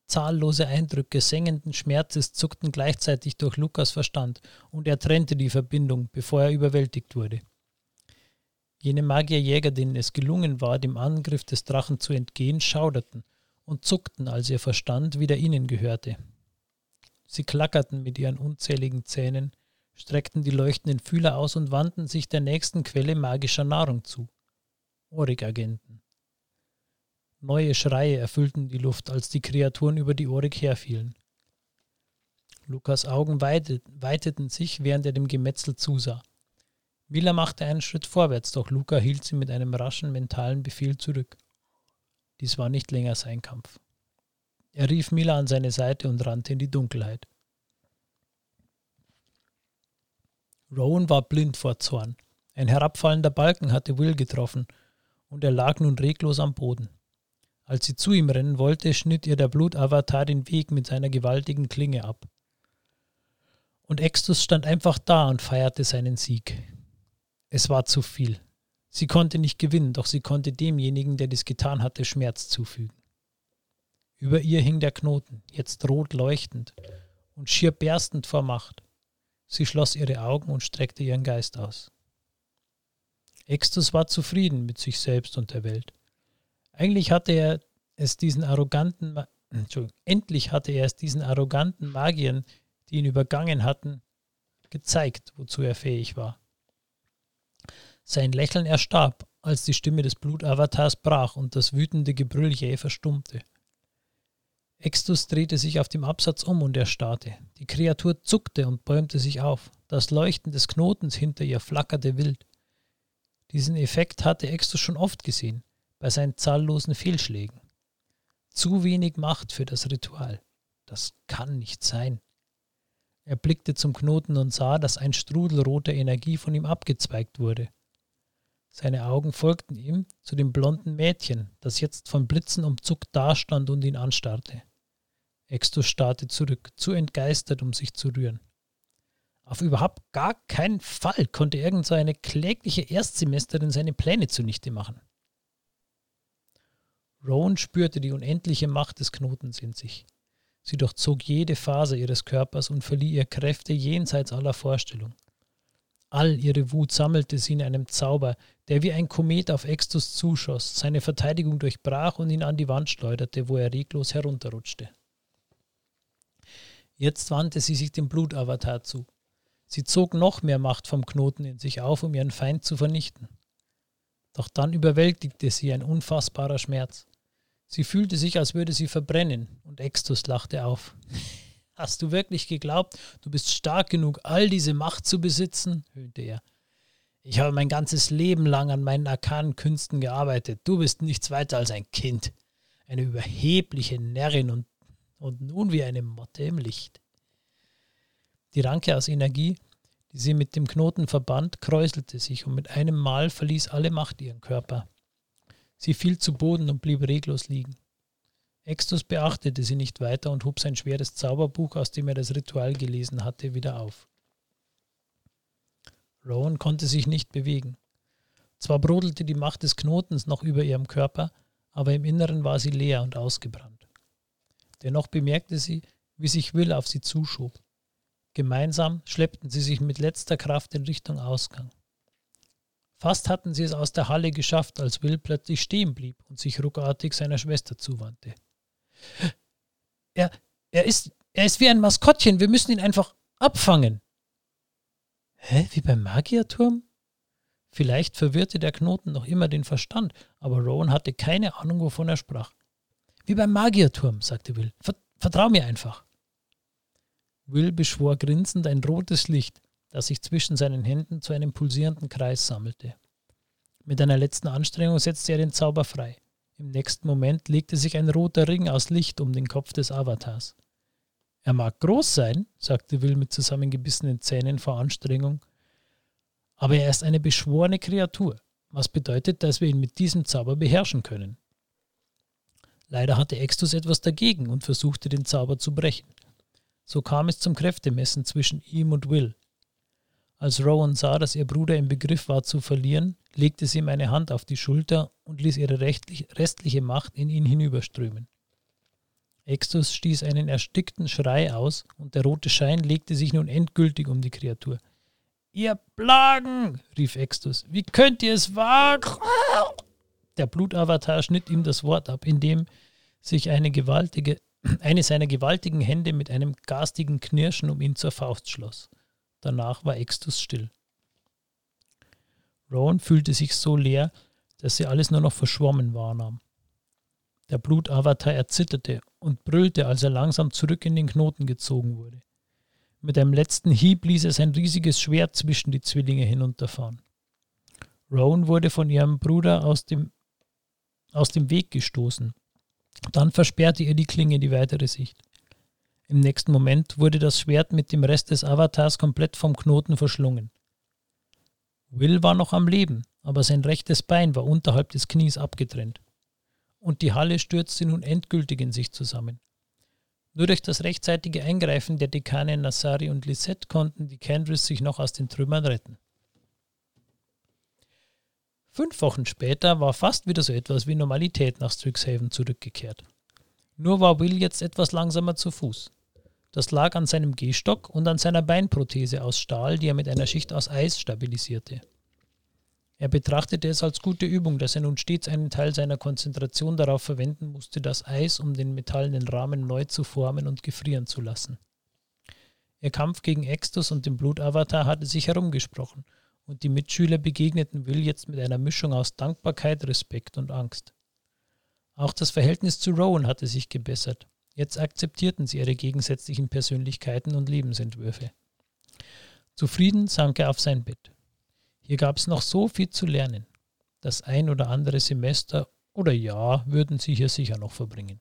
Zahllose Eindrücke sengenden Schmerzes zuckten gleichzeitig durch Lukas Verstand und er trennte die Verbindung, bevor er überwältigt wurde. Jene Magierjäger, denen es gelungen war, dem Angriff des Drachen zu entgehen, schauderten und zuckten, als ihr Verstand wieder ihnen gehörte. Sie klackerten mit ihren unzähligen Zähnen, streckten die leuchtenden Fühler aus und wandten sich der nächsten Quelle magischer Nahrung zu. Orig-Agenten. Neue Schreie erfüllten die Luft, als die Kreaturen über die Orig herfielen. Lukas Augen weiteten sich, während er dem Gemetzel zusah. Mila machte einen Schritt vorwärts, doch Luca hielt sie mit einem raschen mentalen Befehl zurück. Dies war nicht länger sein Kampf. Er rief Mila an seine Seite und rannte in die Dunkelheit. Rowan war blind vor Zorn. Ein herabfallender Balken hatte Will getroffen, und er lag nun reglos am Boden. Als sie zu ihm rennen wollte, schnitt ihr der Blutavatar den Weg mit seiner gewaltigen Klinge ab. Und Extus stand einfach da und feierte seinen Sieg. Es war zu viel. Sie konnte nicht gewinnen, doch sie konnte demjenigen, der dies getan hatte, Schmerz zufügen. Über ihr hing der Knoten, jetzt rot leuchtend und schier berstend vor Macht. Sie schloss ihre Augen und streckte ihren Geist aus. Extus war zufrieden mit sich selbst und der Welt. Eigentlich hatte er es diesen arroganten, endlich hatte er es diesen arroganten Magiern, die ihn übergangen hatten, gezeigt, wozu er fähig war. Sein Lächeln erstarb, als die Stimme des Blutavatars brach und das wütende Gebrüll jäh verstummte. Extus drehte sich auf dem Absatz um und erstarrte. Die Kreatur zuckte und bäumte sich auf. Das Leuchten des Knotens hinter ihr flackerte wild. Diesen Effekt hatte Extus schon oft gesehen bei seinen zahllosen Fehlschlägen. Zu wenig Macht für das Ritual. Das kann nicht sein. Er blickte zum Knoten und sah, dass ein Strudel roter Energie von ihm abgezweigt wurde. Seine Augen folgten ihm zu dem blonden Mädchen, das jetzt von Blitzen umzuckt dastand und ihn anstarrte. Extus starrte zurück, zu entgeistert, um sich zu rühren. Auf überhaupt gar keinen Fall konnte irgend so eine klägliche Erstsemesterin seine Pläne zunichte machen. Rowan spürte die unendliche Macht des Knotens in sich. Sie durchzog jede Phase ihres Körpers und verlieh ihr Kräfte jenseits aller Vorstellung. All ihre Wut sammelte sie in einem Zauber, der wie ein Komet auf Extus zuschoss, seine Verteidigung durchbrach und ihn an die Wand schleuderte, wo er reglos herunterrutschte. Jetzt wandte sie sich dem Blutavatar zu. Sie zog noch mehr Macht vom Knoten in sich auf, um ihren Feind zu vernichten. Doch dann überwältigte sie ein unfassbarer Schmerz. Sie fühlte sich, als würde sie verbrennen, und Extus lachte auf. Hast du wirklich geglaubt, du bist stark genug, all diese Macht zu besitzen? höhnte er. Ich habe mein ganzes Leben lang an meinen arkanen Künsten gearbeitet. Du bist nichts weiter als ein Kind, eine überhebliche Närrin und, und nun wie eine Motte im Licht. Die Ranke aus Energie, die sie mit dem Knoten verband, kräuselte sich und mit einem Mal verließ alle Macht ihren Körper. Sie fiel zu Boden und blieb reglos liegen. Extus beachtete sie nicht weiter und hob sein schweres Zauberbuch, aus dem er das Ritual gelesen hatte, wieder auf. Rowan konnte sich nicht bewegen. Zwar brodelte die Macht des Knotens noch über ihrem Körper, aber im Inneren war sie leer und ausgebrannt. Dennoch bemerkte sie, wie sich Will auf sie zuschob. Gemeinsam schleppten sie sich mit letzter Kraft in Richtung Ausgang. Fast hatten sie es aus der Halle geschafft, als Will plötzlich stehen blieb und sich ruckartig seiner Schwester zuwandte. Er, er ist, er ist wie ein Maskottchen, wir müssen ihn einfach abfangen. Hä, wie beim Magierturm? Vielleicht verwirrte der Knoten noch immer den Verstand, aber Rowan hatte keine Ahnung, wovon er sprach. Wie beim Magierturm, sagte Will. Vertrau mir einfach. Will beschwor grinsend ein rotes Licht, das sich zwischen seinen Händen zu einem pulsierenden Kreis sammelte. Mit einer letzten Anstrengung setzte er den Zauber frei. Im nächsten Moment legte sich ein roter Ring aus Licht um den Kopf des Avatars. Er mag groß sein, sagte Will mit zusammengebissenen Zähnen vor Anstrengung, aber er ist eine beschworene Kreatur, was bedeutet, dass wir ihn mit diesem Zauber beherrschen können. Leider hatte Extus etwas dagegen und versuchte den Zauber zu brechen. So kam es zum Kräftemessen zwischen ihm und Will. Als Rowan sah, dass ihr Bruder im Begriff war zu verlieren, legte sie ihm eine Hand auf die Schulter und ließ ihre restliche Macht in ihn hinüberströmen. Extus stieß einen erstickten Schrei aus und der rote Schein legte sich nun endgültig um die Kreatur. Ihr Plagen, rief Extus, wie könnt ihr es wagen? Der Blutavatar schnitt ihm das Wort ab, indem sich eine gewaltige, eine seiner gewaltigen Hände mit einem garstigen Knirschen um ihn zur Faust schloss. Danach war Extus still. Rowan fühlte sich so leer, dass sie alles nur noch verschwommen wahrnahm. Der Blutavatar erzitterte und brüllte, als er langsam zurück in den Knoten gezogen wurde. Mit einem letzten Hieb ließ er sein riesiges Schwert zwischen die Zwillinge hinunterfahren. Rowan wurde von ihrem Bruder aus dem, aus dem Weg gestoßen. Dann versperrte ihr die Klinge die weitere Sicht. Im nächsten Moment wurde das Schwert mit dem Rest des Avatars komplett vom Knoten verschlungen. Will war noch am Leben, aber sein rechtes Bein war unterhalb des Knies abgetrennt. Und die Halle stürzte nun endgültig in sich zusammen. Nur durch das rechtzeitige Eingreifen der Dekane Nassari und Lisette konnten die Kendris sich noch aus den Trümmern retten. Fünf Wochen später war fast wieder so etwas wie Normalität nach Strixhaven zurückgekehrt. Nur war Will jetzt etwas langsamer zu Fuß. Das lag an seinem Gehstock und an seiner Beinprothese aus Stahl, die er mit einer Schicht aus Eis stabilisierte. Er betrachtete es als gute Übung, dass er nun stets einen Teil seiner Konzentration darauf verwenden musste, das Eis um den metallenen Rahmen neu zu formen und gefrieren zu lassen. Ihr Kampf gegen Extus und den Blutavatar hatte sich herumgesprochen und die Mitschüler begegneten Will jetzt mit einer Mischung aus Dankbarkeit, Respekt und Angst. Auch das Verhältnis zu Rowan hatte sich gebessert. Jetzt akzeptierten sie ihre gegensätzlichen Persönlichkeiten und Lebensentwürfe. Zufrieden sank er auf sein Bett. Hier gab es noch so viel zu lernen. Das ein oder andere Semester oder Jahr würden sie hier sicher noch verbringen.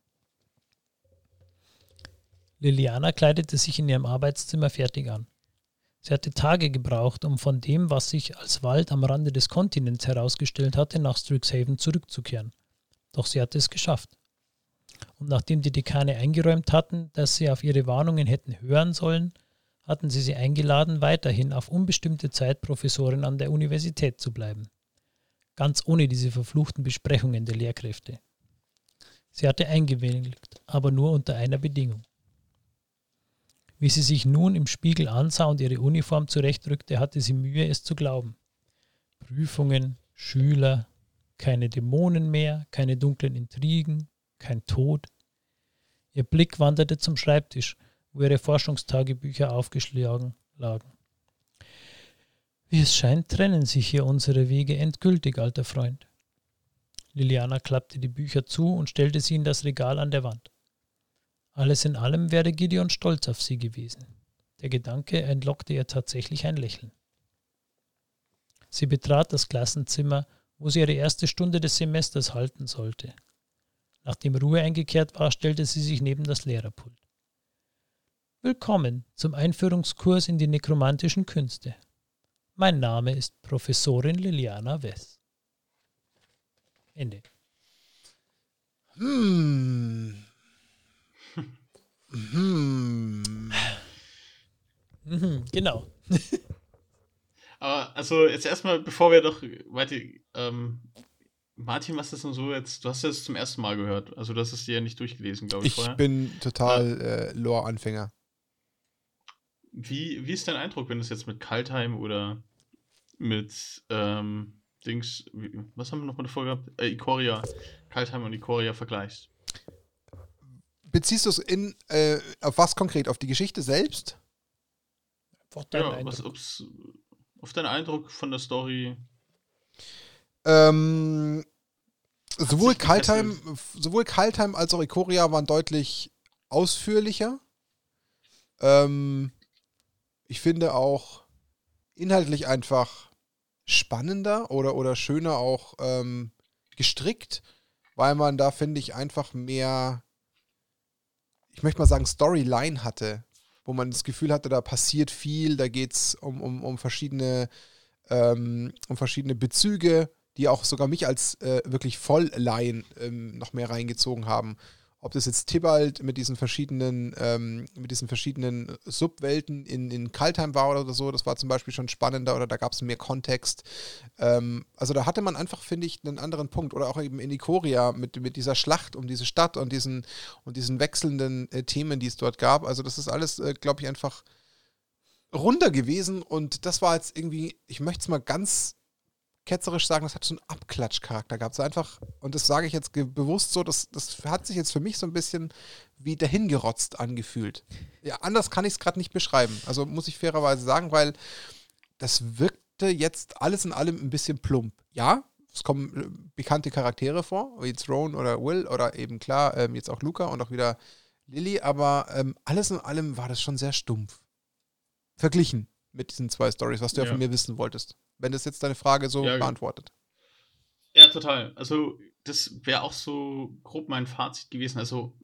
Liliana kleidete sich in ihrem Arbeitszimmer fertig an. Sie hatte Tage gebraucht, um von dem, was sich als Wald am Rande des Kontinents herausgestellt hatte, nach Strixhaven zurückzukehren. Doch sie hatte es geschafft. Und nachdem die Dekane eingeräumt hatten, dass sie auf ihre Warnungen hätten hören sollen, hatten sie sie eingeladen, weiterhin auf unbestimmte Zeit Professorin an der Universität zu bleiben. Ganz ohne diese verfluchten Besprechungen der Lehrkräfte. Sie hatte eingewilligt, aber nur unter einer Bedingung. Wie sie sich nun im Spiegel ansah und ihre Uniform zurechtrückte, hatte sie Mühe, es zu glauben. Prüfungen, Schüler, keine Dämonen mehr, keine dunklen Intrigen, kein Tod. Ihr Blick wanderte zum Schreibtisch, wo ihre Forschungstagebücher aufgeschlagen lagen. Wie es scheint, trennen sich hier unsere Wege endgültig, alter Freund. Liliana klappte die Bücher zu und stellte sie in das Regal an der Wand. Alles in allem wäre Gideon stolz auf sie gewesen. Der Gedanke entlockte ihr tatsächlich ein Lächeln. Sie betrat das Klassenzimmer, wo sie ihre erste Stunde des Semesters halten sollte. Nachdem Ruhe eingekehrt war, stellte sie sich neben das Lehrerpult. Willkommen zum Einführungskurs in die nekromantischen Künste. Mein Name ist Professorin Liliana Wess. Ende. Hm. Hm. Genau. Aber also jetzt erstmal, bevor wir doch weiter, ähm, Martin, was ist denn so jetzt? Du hast es zum ersten Mal gehört. Also, das ist dir ja nicht durchgelesen, glaube ich. Ich vorher. bin total äh, Lore-Anfänger. Wie, wie ist dein Eindruck, wenn du es jetzt mit Kaltheim oder mit ähm, Dings, wie, was haben wir noch mal davor gehabt? Äh, Ikoria, Kaltheim und Ikoria vergleichst? beziehst du es in, äh, auf was konkret? Auf die Geschichte selbst? Ja, was, ob's, auf deinen Eindruck von der Story? Ähm, sowohl Kaltheim, sowohl Kaltheim als auch Ikoria waren deutlich ausführlicher. Ähm, ich finde auch inhaltlich einfach spannender oder, oder schöner auch ähm, gestrickt, weil man da, finde ich, einfach mehr ich möchte mal sagen, Storyline hatte, wo man das Gefühl hatte, da passiert viel, da geht es um, um, um, verschiedene, ähm, um verschiedene Bezüge, die auch sogar mich als äh, wirklich Vollleihen ähm, noch mehr reingezogen haben ob das jetzt Tibalt mit diesen verschiedenen, ähm, mit diesen verschiedenen Subwelten in, in Kaltheim war oder so, das war zum Beispiel schon spannender oder da gab es mehr Kontext. Ähm, also da hatte man einfach, finde ich, einen anderen Punkt. Oder auch eben in Ikoria mit, mit dieser Schlacht um diese Stadt und diesen, und diesen wechselnden äh, Themen, die es dort gab. Also das ist alles, äh, glaube ich, einfach runder gewesen und das war jetzt irgendwie, ich möchte es mal ganz ketzerisch sagen, das hat so einen Abklatschcharakter gehabt. So einfach, und das sage ich jetzt bewusst so, das, das hat sich jetzt für mich so ein bisschen wie dahingerotzt angefühlt. Ja, anders kann ich es gerade nicht beschreiben. Also muss ich fairerweise sagen, weil das wirkte jetzt alles in allem ein bisschen plump. Ja, es kommen äh, bekannte Charaktere vor, wie jetzt Rowan oder Will oder eben klar, ähm, jetzt auch Luca und auch wieder Lilly, aber ähm, alles in allem war das schon sehr stumpf. Verglichen mit diesen zwei Stories, was du ja, ja von mir wissen wolltest wenn das jetzt deine Frage so ja, beantwortet. Ja, total. Also, das wäre auch so grob mein Fazit gewesen. Also,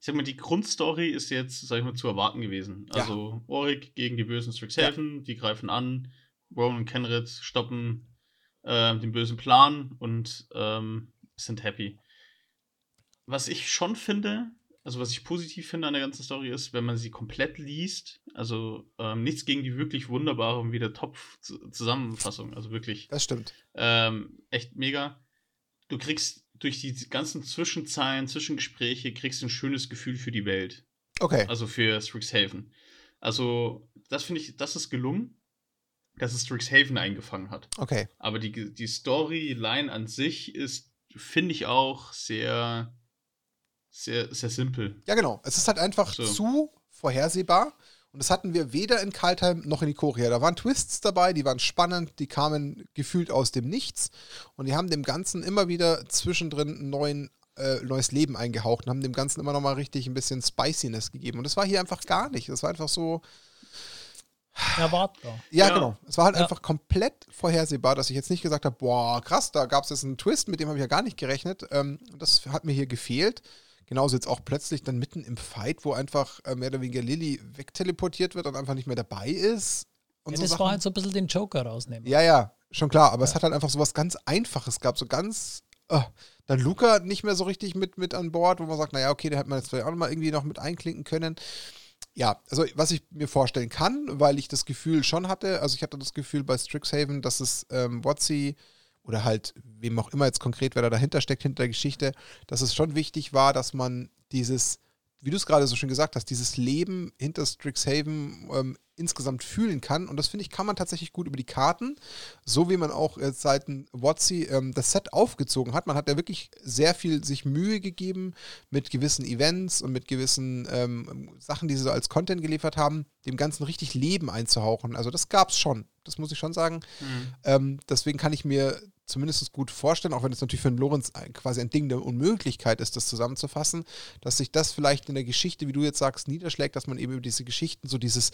ich sag mal, die Grundstory ist jetzt, sag ich mal, zu erwarten gewesen. Ja. Also, Orik gegen die bösen Strixhaven, ja. die greifen an, Rowan und Kenrit stoppen äh, den bösen Plan und ähm, sind happy. Was ich schon finde, also was ich positiv finde an der ganzen Story ist, wenn man sie komplett liest, also ähm, nichts gegen die wirklich wunderbare und wieder Top-Zusammenfassung, also wirklich. Das stimmt. Ähm, echt mega. Du kriegst durch die ganzen Zwischenzeilen, Zwischengespräche, kriegst du ein schönes Gefühl für die Welt. Okay. Also für Strixhaven. Also, das finde ich, das ist gelungen, dass es Strixhaven eingefangen hat. Okay. Aber die, die Storyline an sich ist, finde ich auch sehr sehr, sehr simpel. Ja, genau. Es ist halt einfach so. zu vorhersehbar. Und das hatten wir weder in Kaltheim noch in Ikoria. Da waren Twists dabei, die waren spannend, die kamen gefühlt aus dem Nichts. Und die haben dem Ganzen immer wieder zwischendrin ein neuen, äh, neues Leben eingehaucht und haben dem Ganzen immer noch mal richtig ein bisschen Spiciness gegeben. Und das war hier einfach gar nicht. Das war einfach so. Erwartbar. Ja, ja, genau. Es war halt ja. einfach komplett vorhersehbar, dass ich jetzt nicht gesagt habe, boah, krass, da gab es jetzt einen Twist, mit dem habe ich ja gar nicht gerechnet. Ähm, das hat mir hier gefehlt. Genauso jetzt auch plötzlich dann mitten im Fight, wo einfach äh, mehr oder weniger Lilly wegteleportiert wird und einfach nicht mehr dabei ist. Und ja, so das Sachen. war halt so ein bisschen den Joker rausnehmen. Ja, ja, schon klar. Aber ja. es hat halt einfach so was ganz Einfaches gehabt. So ganz. Oh, dann Luca nicht mehr so richtig mit, mit an Bord, wo man sagt, naja, okay, der hätte man jetzt vielleicht auch noch mal irgendwie noch mit einklinken können. Ja, also was ich mir vorstellen kann, weil ich das Gefühl schon hatte, also ich hatte das Gefühl bei Strixhaven, dass es ähm, Watsi oder halt wem auch immer jetzt konkret, wer da dahinter steckt, hinter der Geschichte, dass es schon wichtig war, dass man dieses, wie du es gerade so schön gesagt hast, dieses Leben hinter Strixhaven ähm, insgesamt fühlen kann. Und das finde ich, kann man tatsächlich gut über die Karten, so wie man auch äh, seiten Watsi ähm, das Set aufgezogen hat. Man hat ja wirklich sehr viel sich Mühe gegeben mit gewissen Events und mit gewissen ähm, Sachen, die sie so als Content geliefert haben, dem Ganzen richtig Leben einzuhauchen. Also das gab es schon. Das muss ich schon sagen. Mhm. Ähm, deswegen kann ich mir zumindest gut vorstellen, auch wenn es natürlich für einen Lorenz quasi ein Ding der Unmöglichkeit ist, das zusammenzufassen, dass sich das vielleicht in der Geschichte, wie du jetzt sagst, niederschlägt, dass man eben über diese Geschichten so dieses,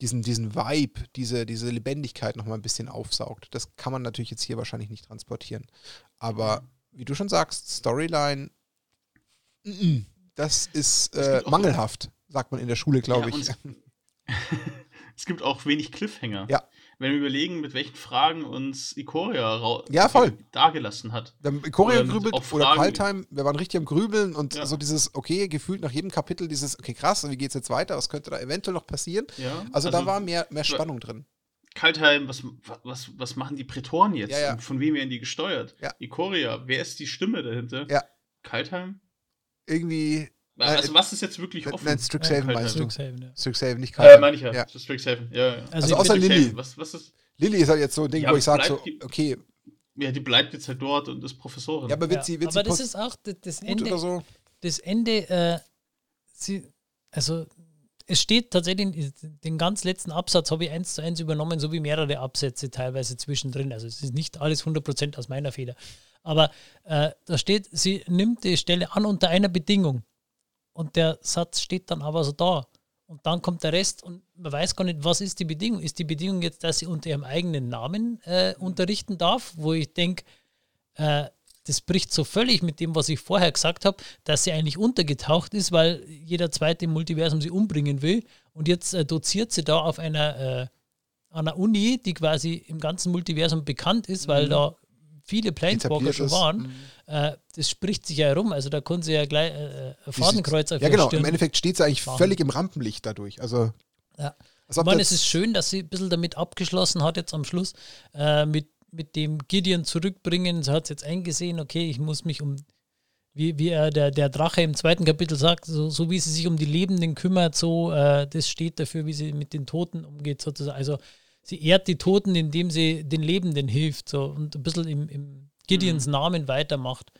diesen, diesen Vibe, diese, diese Lebendigkeit nochmal ein bisschen aufsaugt. Das kann man natürlich jetzt hier wahrscheinlich nicht transportieren. Aber wie du schon sagst, Storyline, das ist äh, mangelhaft, sagt man in der Schule, glaube ja, ich. es gibt auch wenig Cliffhanger. Ja wenn wir überlegen, mit welchen Fragen uns Ikoria ja, voll. dargelassen hat. Wir haben Ikoria grübelt oder Kaltheim, wir waren richtig am Grübeln und ja. so dieses, okay, gefühlt nach jedem Kapitel dieses, okay, krass, wie geht's jetzt weiter, was könnte da eventuell noch passieren? Ja. Also, also, da war mehr, mehr Spannung drin. Kaltheim, was, was, was machen die Prätoren jetzt? Ja, von wem werden die gesteuert? Ikoria, wer ist die Stimme dahinter? Ja. Kaltheim? Irgendwie also was ist jetzt wirklich offen? Nein, Strixhaven ja, meinst du? Strixhaven, ja. Strixhaven, nicht Kaltheim. Ja, meine ich ja. ja. Strixhaven, ja, ja. Also, also außer Lilly. Was, was ist? Lilly ist halt jetzt so ein Ding, ja, wo ich sage so, okay. Ja, die bleibt jetzt halt dort und ist Professorin. Ja, aber wird sie, wird aber sie das ist auch das Ende. Oder so? Das Ende, äh, sie, also es steht tatsächlich, den ganz letzten Absatz habe ich eins zu eins übernommen, so wie mehrere Absätze teilweise zwischendrin. Also es ist nicht alles 100% aus meiner Feder. Aber äh, da steht, sie nimmt die Stelle an unter einer Bedingung. Und der Satz steht dann aber so da. Und dann kommt der Rest und man weiß gar nicht, was ist die Bedingung. Ist die Bedingung jetzt, dass sie unter ihrem eigenen Namen äh, unterrichten darf, wo ich denke, äh, das bricht so völlig mit dem, was ich vorher gesagt habe, dass sie eigentlich untergetaucht ist, weil jeder zweite im Multiversum sie umbringen will. Und jetzt äh, doziert sie da auf einer, äh, einer Uni, die quasi im ganzen Multiversum bekannt ist, weil mhm. da viele Planeswalker schon waren. Mhm. Äh, das spricht sich ja herum. Also da konnten sie ja gleich äh, äh Fadenkreuz auf Ja, genau. Stirn Im Endeffekt steht sie eigentlich machen. völlig im Rampenlicht dadurch. Also. Ja. ich meine, es ist schön, dass sie ein bisschen damit abgeschlossen hat, jetzt am Schluss, äh, mit, mit dem Gideon zurückbringen. Sie hat es jetzt eingesehen, okay, ich muss mich um wie, wie er der, der Drache im zweiten Kapitel sagt, so, so wie sie sich um die Lebenden kümmert, so äh, das steht dafür, wie sie mit den Toten umgeht, sozusagen. Also sie ehrt die Toten, indem sie den Lebenden hilft so, und ein bisschen im, im Gideons mhm. Namen weitermacht.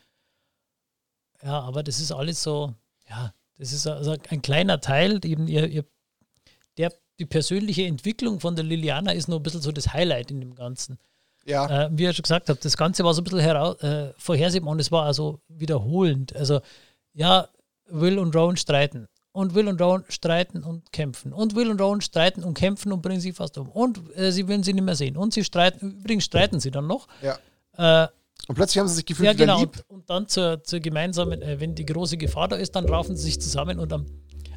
Ja, aber das ist alles so, ja, das ist also ein kleiner Teil, eben ihr, ihr, der, die persönliche Entwicklung von der Liliana ist nur ein bisschen so das Highlight in dem Ganzen. Ja. Äh, wie ihr schon gesagt habt, das Ganze war so ein bisschen heraus, äh, vorhersehbar und es war also wiederholend. Also, ja, Will und Rowan streiten. Und Will und Rowan streiten und kämpfen. Und Will und Rowan streiten und kämpfen und bringen sie fast um. Und äh, sie wollen sie nicht mehr sehen. Und sie streiten, übrigens streiten sie dann noch. Ja. Äh, und plötzlich haben sie sich gefühlt ja, genau. lieb. Und, und dann zur, zur gemeinsamen, äh, wenn die große Gefahr da ist, dann raufen sie sich zusammen und am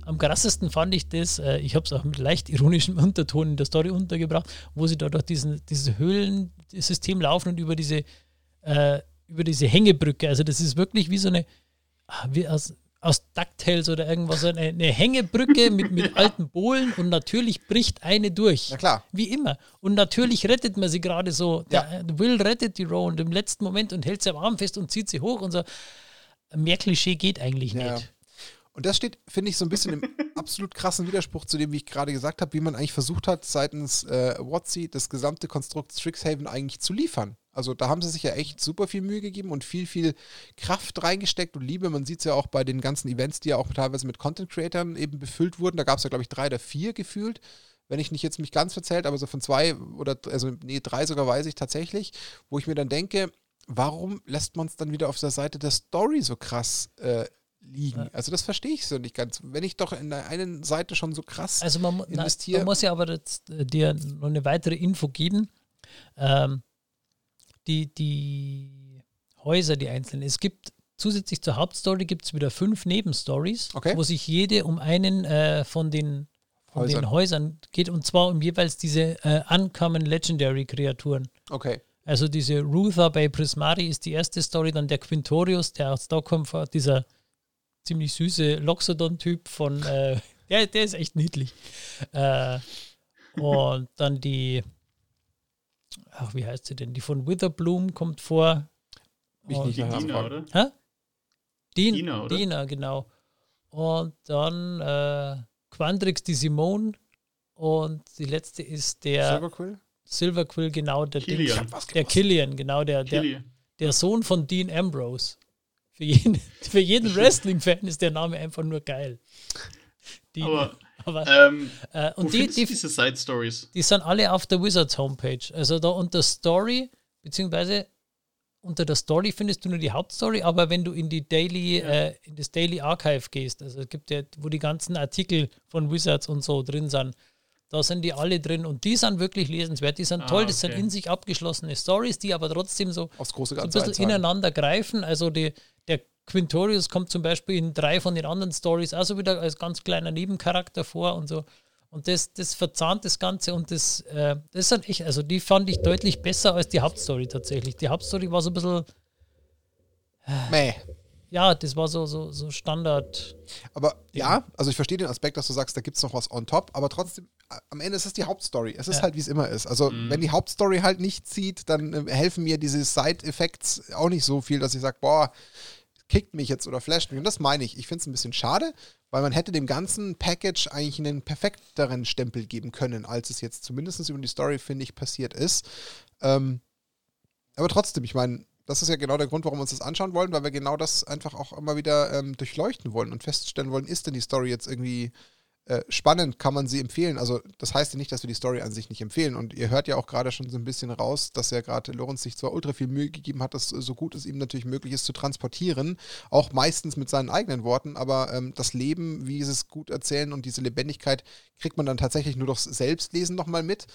am krassesten fand ich das, äh, ich habe es auch mit leicht ironischem Unterton in der Story untergebracht, wo sie da durch diesen, dieses Höhlensystem laufen und über diese, äh, über diese Hängebrücke. Also das ist wirklich wie so eine, ah, wie aus, aus DuckTales oder irgendwas, eine, eine Hängebrücke mit, mit alten Bohlen und natürlich bricht eine durch. Na klar. Wie immer. Und natürlich rettet man sie gerade so. Der ja. Will rettet die Rowan im letzten Moment und hält sie am Arm fest und zieht sie hoch und so. Mehr Klischee geht eigentlich ja. nicht. Und das steht, finde ich, so ein bisschen im absolut krassen Widerspruch zu dem, wie ich gerade gesagt habe, wie man eigentlich versucht hat, seitens äh, WotC das gesamte Konstrukt Strixhaven eigentlich zu liefern. Also da haben sie sich ja echt super viel Mühe gegeben und viel, viel Kraft reingesteckt und Liebe. Man sieht es ja auch bei den ganzen Events, die ja auch teilweise mit Content-Creatern eben befüllt wurden. Da gab es ja, glaube ich, drei oder vier gefühlt wenn ich nicht jetzt mich ganz verzählt, aber so von zwei oder, also nee, drei sogar weiß ich tatsächlich, wo ich mir dann denke, warum lässt man es dann wieder auf der Seite der Story so krass äh, liegen. Also das verstehe ich so nicht ganz. Wenn ich doch in der einen Seite schon so krass also man, investiere. man muss ja aber jetzt, äh, dir noch eine weitere Info geben. Ähm, die, die Häuser, die einzelnen. Es gibt zusätzlich zur Hauptstory gibt es wieder fünf Nebenstories, okay. wo sich jede um einen äh, von den von Häusern. den Häusern geht und zwar um jeweils diese äh, Uncommon Legendary Kreaturen. Okay. Also diese Ruther bei Prismari ist die erste Story, dann der Quintorius, der aus Stockholm dieser ziemlich süße Loxodon-Typ von, äh, der, der ist echt niedlich. Äh, und dann die, ach, wie heißt sie denn? Die von Witherbloom kommt vor. Ich nicht die Dina, oder? Hä? Dien, Dina, oder? Dina, genau. Und dann äh, Quandrix, die Simone. Und die letzte ist der Silverquill? Silverquill, genau, der Killian. Ding, der Killian, genau, der, der, der Sohn von Dean Ambrose. Für jeden, für jeden Wrestling-Fan ist der Name einfach nur geil. Die, aber, aber ähm, äh, und die, die, diese Side Stories? Die sind alle auf der Wizards Homepage. Also da unter Story, beziehungsweise unter der Story findest du nur die Hauptstory, aber wenn du in die Daily, ja. äh, in das Daily Archive gehst, also es gibt ja, wo die ganzen Artikel von Wizards und so drin sind, da sind die alle drin und die sind wirklich lesenswert, die sind ah, toll, das okay. sind in sich abgeschlossene Stories, die aber trotzdem so, Aufs große so ein bisschen einzahlen. ineinander greifen. Also die, der Quintorius kommt zum Beispiel in drei von den anderen Stories auch so wieder als ganz kleiner Nebencharakter vor und so. Und das, das verzahnt das Ganze und das, äh, das ist halt echt, also die fand ich deutlich besser als die Hauptstory tatsächlich. Die Hauptstory war so ein bisschen. Äh, Meh. Ja, das war so, so, so Standard. Aber ja, also ich verstehe den Aspekt, dass du sagst, da gibt es noch was on top, aber trotzdem, am Ende ist es die Hauptstory. Es ist ja. halt, wie es immer ist. Also, mhm. wenn die Hauptstory halt nicht zieht, dann äh, helfen mir diese Side-Effects auch nicht so viel, dass ich sage, boah, kickt mich jetzt oder flasht mich. Und das meine ich. Ich finde es ein bisschen schade, weil man hätte dem ganzen Package eigentlich einen perfekteren Stempel geben können, als es jetzt zumindest über die Story, finde ich, passiert ist. Ähm, aber trotzdem, ich meine, das ist ja genau der Grund, warum wir uns das anschauen wollen, weil wir genau das einfach auch immer wieder ähm, durchleuchten wollen und feststellen wollen, ist denn die Story jetzt irgendwie äh, spannend, kann man sie empfehlen. Also das heißt ja nicht, dass wir die Story an sich nicht empfehlen. Und ihr hört ja auch gerade schon so ein bisschen raus, dass ja gerade Lorenz sich zwar ultra viel Mühe gegeben hat, das so gut es ihm natürlich möglich ist zu transportieren, auch meistens mit seinen eigenen Worten, aber ähm, das Leben, wie sie es gut erzählen und diese Lebendigkeit kriegt man dann tatsächlich nur durchs Selbstlesen nochmal mit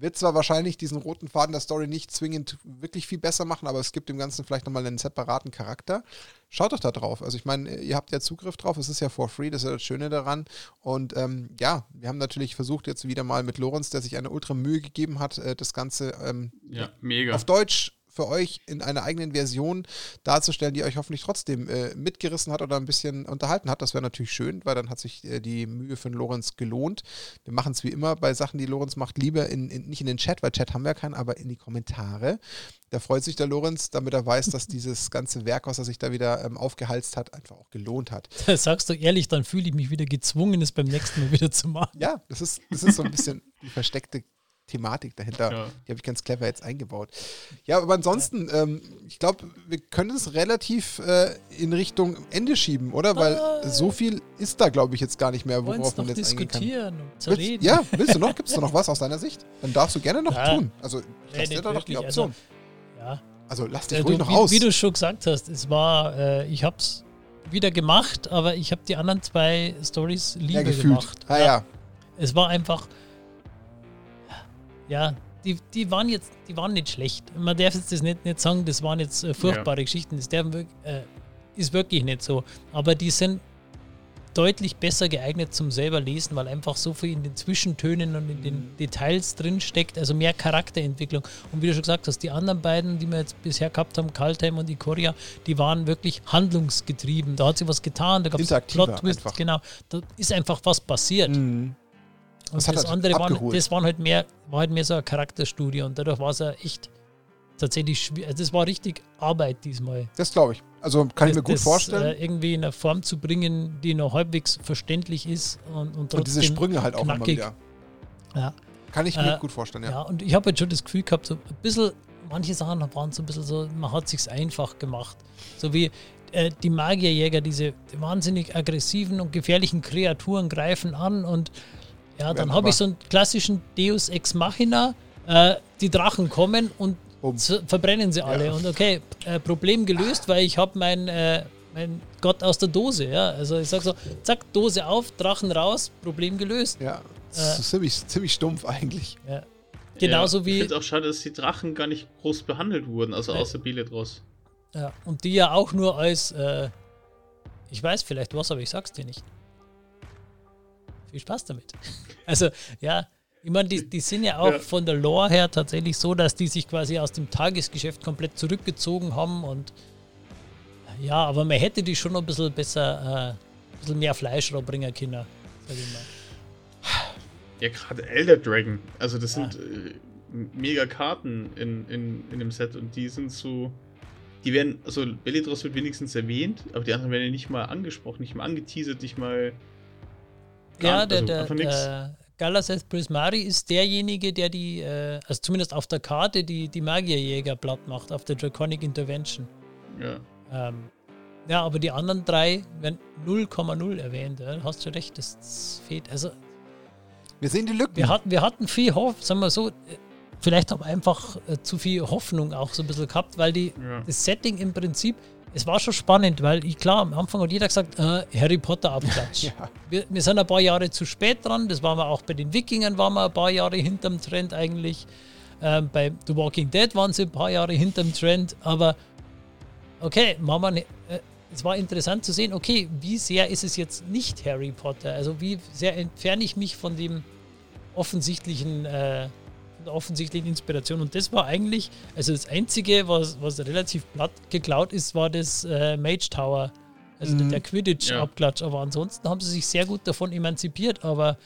wird zwar wahrscheinlich diesen roten Faden der Story nicht zwingend wirklich viel besser machen, aber es gibt dem Ganzen vielleicht nochmal einen separaten Charakter. Schaut doch da drauf. Also ich meine, ihr habt ja Zugriff drauf, es ist ja for free, das ist ja das Schöne daran. Und ähm, ja, wir haben natürlich versucht jetzt wieder mal mit Lorenz, der sich eine ultra Mühe gegeben hat, äh, das Ganze ähm, ja, mega. auf Deutsch für euch in einer eigenen Version darzustellen, die euch hoffentlich trotzdem äh, mitgerissen hat oder ein bisschen unterhalten hat. Das wäre natürlich schön, weil dann hat sich äh, die Mühe von Lorenz gelohnt. Wir machen es wie immer bei Sachen, die Lorenz macht, lieber in, in, nicht in den Chat, weil Chat haben wir keinen, aber in die Kommentare. Da freut sich der Lorenz, damit er weiß, dass dieses ganze Werk, was er sich da wieder ähm, aufgehalst hat, einfach auch gelohnt hat. Das sagst du ehrlich, dann fühle ich mich wieder gezwungen, es beim nächsten Mal wieder zu machen. Ja, das ist, das ist so ein bisschen die versteckte Thematik dahinter. Ja. Die habe ich ganz clever jetzt eingebaut. Ja, aber ansonsten, ähm, ich glaube, wir können es relativ äh, in Richtung Ende schieben, oder? Weil ah. so viel ist da, glaube ich, jetzt gar nicht mehr, worauf man jetzt diskutieren eingehen kann. Willst, ja, willst du noch? Gibt es da noch was aus deiner Sicht? Dann darfst du gerne noch ja. tun. Also, ich lasse dir da noch die Option. Also, ja. Also, lass dich äh, ruhig du, noch wie, aus. Wie du schon gesagt hast, es war, äh, ich habe es wieder gemacht, aber ich habe die anderen zwei Stories lieber ja, gemacht. Ah, ja. ja. Es war einfach ja, die, die waren jetzt, die waren nicht schlecht. Man darf jetzt das nicht, nicht sagen, das waren jetzt äh, furchtbare ja. Geschichten. Das darf, äh, ist wirklich nicht so. Aber die sind deutlich besser geeignet zum selber lesen, weil einfach so viel in den Zwischentönen und in den mhm. Details drin steckt, also mehr Charakterentwicklung. Und wie du schon gesagt hast, die anderen beiden, die wir jetzt bisher gehabt haben, Kaltheim und Ikoria, die waren wirklich handlungsgetrieben. Da hat sich was getan, da gab es Plot-Twists, genau. Da ist einfach was passiert. Mhm. Und das, das halt andere waren, das waren halt mehr, war halt mehr so eine Charakterstudie und dadurch war es ja echt tatsächlich schwierig. Also das war richtig Arbeit diesmal. Das glaube ich. Also kann das, ich mir gut das, vorstellen. Äh, irgendwie in eine Form zu bringen, die noch halbwegs verständlich ist und, und trotzdem. Und diese Sprünge halt auch knackig. immer wieder. Ja. Kann ich mir äh, gut vorstellen, ja. Ja, und ich habe jetzt schon das Gefühl gehabt, so ein bisschen, manche Sachen waren so ein bisschen so, man hat es sich einfach gemacht. So wie äh, die Magierjäger, diese wahnsinnig aggressiven und gefährlichen Kreaturen greifen an und ja, dann habe ich so einen klassischen Deus Ex Machina. Äh, die Drachen kommen und um. verbrennen sie alle. Ja. Und okay, äh, Problem gelöst, weil ich habe mein, äh, mein Gott aus der Dose. Ja? Also ich sage so, zack, Dose auf, Drachen raus, Problem gelöst. Ja, das ist ziemlich, ziemlich stumpf eigentlich. Ja. Genauso ja, wie. Ich finde es auch schade, dass die Drachen gar nicht groß behandelt wurden, also ja. außer Beledros. Ja, und die ja auch nur als, äh, ich weiß vielleicht was, aber ich sag's dir nicht viel Spaß damit. Also, ja, ich meine, die, die sind ja auch ja. von der Lore her tatsächlich so, dass die sich quasi aus dem Tagesgeschäft komplett zurückgezogen haben und ja, aber man hätte die schon ein bisschen besser, äh, ein bisschen mehr Fleisch bringen können, sag ich mal. Ja, gerade Elder Dragon, also das ja. sind äh, mega Karten in, in, in dem Set und die sind so, die werden, also Belitros wird wenigstens erwähnt, aber die anderen werden ja nicht mal angesprochen, nicht mal angeteasert, nicht mal ja, der, also der, der Galaseth Prismari ist derjenige, der die, äh, also zumindest auf der Karte, die, die Magierjäger platt macht, auf der Draconic Intervention. Ja. Ähm, ja, aber die anderen drei werden 0,0 erwähnt. Ja? Hast du recht, das, das fehlt. Also, wir sehen die Lücken. Wir hatten, wir hatten viel Hoffnung, sagen wir so, vielleicht haben wir einfach äh, zu viel Hoffnung auch so ein bisschen gehabt, weil die, ja. das Setting im Prinzip es war schon spannend, weil ich klar, am Anfang hat jeder gesagt, äh, Harry Potter Abklatsch. ja. wir, wir, sind ein paar Jahre zu spät dran, das waren wir auch bei den Wikingern, waren wir ein paar Jahre hinterm Trend eigentlich. Ähm, bei The Walking Dead waren sie ein paar Jahre hinterm Trend, aber okay, Mama, ne, äh, es war interessant zu sehen, okay, wie sehr ist es jetzt nicht Harry Potter? Also wie sehr entferne ich mich von dem offensichtlichen äh, offensichtlich Inspiration. Und das war eigentlich, also das Einzige, was, was relativ platt geklaut ist, war das äh, Mage Tower. Also mhm. der Quidditch-Abklatsch. Ja. Aber ansonsten haben sie sich sehr gut davon emanzipiert. Aber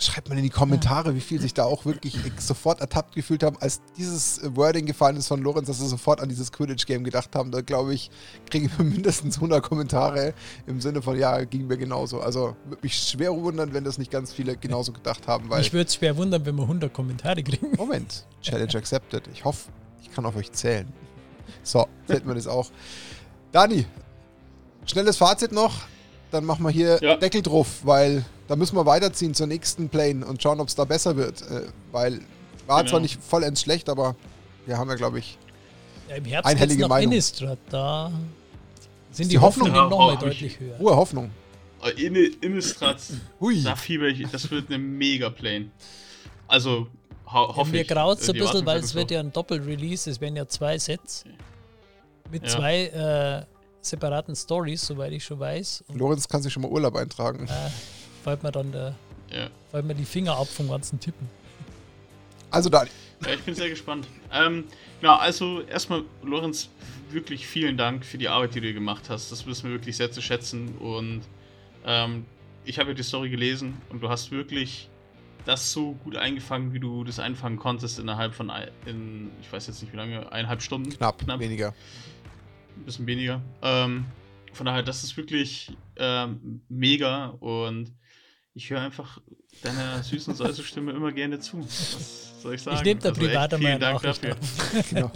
Schreibt mal in die Kommentare, wie viel sich da auch wirklich sofort ertappt gefühlt haben, als dieses Wording gefallen ist von Lorenz, dass sie sofort an dieses Quidditch-Game gedacht haben. Da glaube ich, kriege ich mindestens 100 Kommentare im Sinne von, ja, ging mir genauso. Also würde mich schwer wundern, wenn das nicht ganz viele genauso gedacht haben. Weil ich würde es schwer wundern, wenn wir 100 Kommentare kriegen. Moment, Challenge accepted. Ich hoffe, ich kann auf euch zählen. So, fällt mir das auch. Dani, schnelles Fazit noch dann machen wir hier ja. Deckel drauf, weil da müssen wir weiterziehen zur nächsten Plane und schauen, ob es da besser wird. Äh, weil war genau. zwar nicht vollends schlecht, aber wir haben ja, glaube ich, ja, im Herbst einhellige Meinung. Innistrad, da sind die, die Hoffnungen ja, nochmal deutlich höher. Hohe Hoffnung. Äh, Innistrad, da fieber ich, das wird eine mega Plane. Also ho hoffe Mir graut so ein bisschen, weil es wird ja ein Doppel-Release, es werden ja zwei Sets. Mit zwei äh, separaten Stories, soweit ich schon weiß. Und Lorenz kann sich schon mal Urlaub eintragen. Äh, fällt mir dann der, ja. fällt mir die Finger ab vom ganzen Tippen. Also Dani. Ja, ich bin sehr gespannt. Ähm, genau, also erstmal, Lorenz, wirklich vielen Dank für die Arbeit, die du gemacht hast. Das wissen wir wirklich sehr zu schätzen. Und ähm, ich habe ja die Story gelesen und du hast wirklich das so gut eingefangen, wie du das einfangen konntest innerhalb von, in, ich weiß jetzt nicht wie lange, eineinhalb Stunden. Knapp, knapp. weniger. Ein bisschen weniger. Ähm, von daher, das ist wirklich ähm, mega und ich höre einfach deiner süßen Säuse-Stimme immer gerne zu. Was soll ich sagen? Ich nehme da also privat Vielen Dank dafür. genau.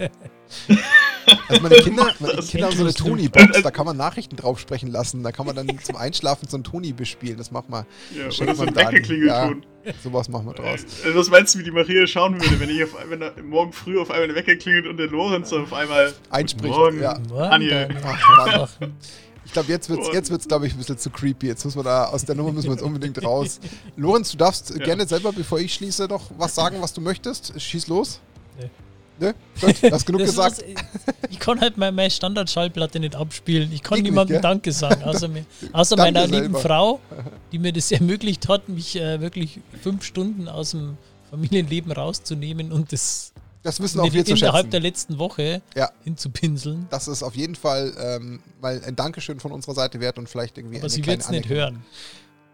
Also meine Kinder, meine Kinder haben so eine Toni-Box, da kann man Nachrichten drauf sprechen lassen. Da kann man dann zum Einschlafen so ein Toni bespielen. Das macht man. Ja, oder so ein Weckerklingelton. Ja, sowas machen wir draus. Also was meinst du, wie die Maria schauen würde, wenn ich auf, wenn morgen früh auf einmal der Wecker klingelt und der Lorenz auf einmal einspricht? Morgen, ja. Anja. Ach, ich glaube, jetzt wird es, jetzt wird's, glaube ich, ein bisschen zu creepy. Jetzt müssen wir da, aus der Nummer müssen wir uns unbedingt raus. Lorenz, du darfst ja. gerne selber, bevor ich schließe, noch was sagen, was du möchtest. Schieß los. Nee. Ne? Gut, hast genug gesagt. Was, ich kann halt meine, Standard-Schallplatte nicht abspielen. Ich kann ich niemandem nicht, Danke sagen, außer, mir, außer meiner selber. lieben Frau, die mir das ermöglicht hat, mich äh, wirklich fünf Stunden aus dem Familienleben rauszunehmen und das das wissen auch wir zu schätzen. Innerhalb der letzten Woche ja. hinzupinseln. Das ist auf jeden Fall ähm, mal ein Dankeschön von unserer Seite wert und vielleicht irgendwie Aber sie wird es nicht hören.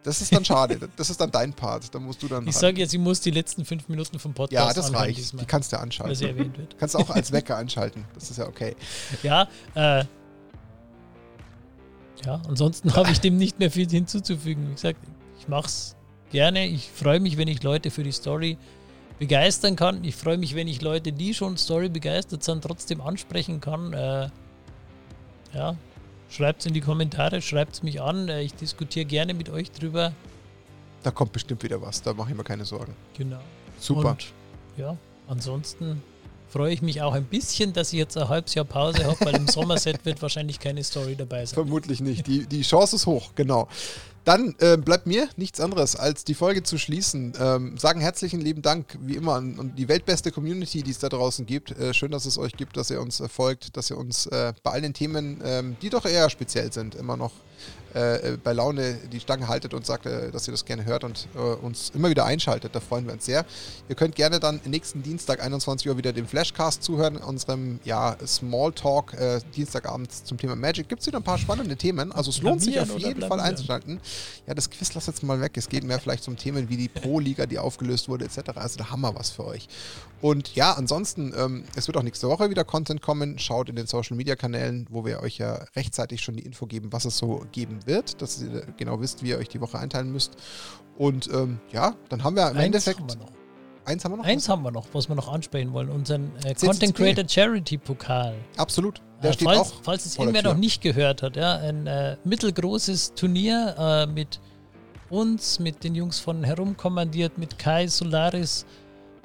Das ist dann schade. Das ist dann dein Part. Da musst du dann. Ich sage ja, sie muss die letzten fünf Minuten vom Podcast Ja, das reicht. Diesmal, die kannst du ja anschalten. sie erwähnt wird. Kannst du auch als Wecker anschalten. Das ist ja okay. Ja, äh, ja, ansonsten habe ich dem nicht mehr viel hinzuzufügen. Wie gesagt, ich mache es gerne. Ich freue mich, wenn ich Leute für die Story begeistern kann. Ich freue mich, wenn ich Leute, die schon Story begeistert sind, trotzdem ansprechen kann. Äh, ja, schreibt es in die Kommentare, schreibt es mich an. Äh, ich diskutiere gerne mit euch drüber. Da kommt bestimmt wieder was, da mache ich mir keine Sorgen. Genau. Super. Und, ja, ansonsten freue ich mich auch ein bisschen, dass ich jetzt ein halbes Jahr Pause habe, weil im Sommerset wird wahrscheinlich keine Story dabei sein. Vermutlich nicht. Die, die Chance ist hoch, genau. Dann äh, bleibt mir nichts anderes, als die Folge zu schließen. Ähm, sagen herzlichen lieben Dank, wie immer, an, an die weltbeste Community, die es da draußen gibt. Äh, schön, dass es euch gibt, dass ihr uns äh, folgt, dass ihr uns äh, bei allen Themen, ähm, die doch eher speziell sind, immer noch äh, bei Laune die Stange haltet und sagt, äh, dass ihr das gerne hört und äh, uns immer wieder einschaltet. Da freuen wir uns sehr. Ihr könnt gerne dann nächsten Dienstag 21 Uhr wieder dem Flashcast zuhören, unserem ja, Smalltalk äh, Dienstagabend zum Thema Magic. Gibt es wieder ein paar spannende Themen. Also es lohnt sich auf jeden Fall einzuschalten. Ja, das Quiz lass jetzt mal weg. Es geht mehr vielleicht um Themen wie die Pro-Liga, die aufgelöst wurde, etc. Also da haben wir was für euch. Und ja, ansonsten, ähm, es wird auch nächste Woche wieder Content kommen. Schaut in den Social Media Kanälen, wo wir euch ja rechtzeitig schon die Info geben, was es so geben wird, dass ihr genau wisst, wie ihr euch die Woche einteilen müsst. Und ähm, ja, dann haben wir im Eins Endeffekt. Haben wir noch. Eins haben wir noch? Eins haben wir noch, was wir noch ansprechen wollen. Unseren äh, Content Creator Charity Pokal. Absolut. Der äh, steht falls, auch falls es irgendwer noch nicht gehört hat, ja, ein äh, mittelgroßes Turnier äh, mit uns, mit den Jungs von Herumkommandiert, mit Kai Solaris,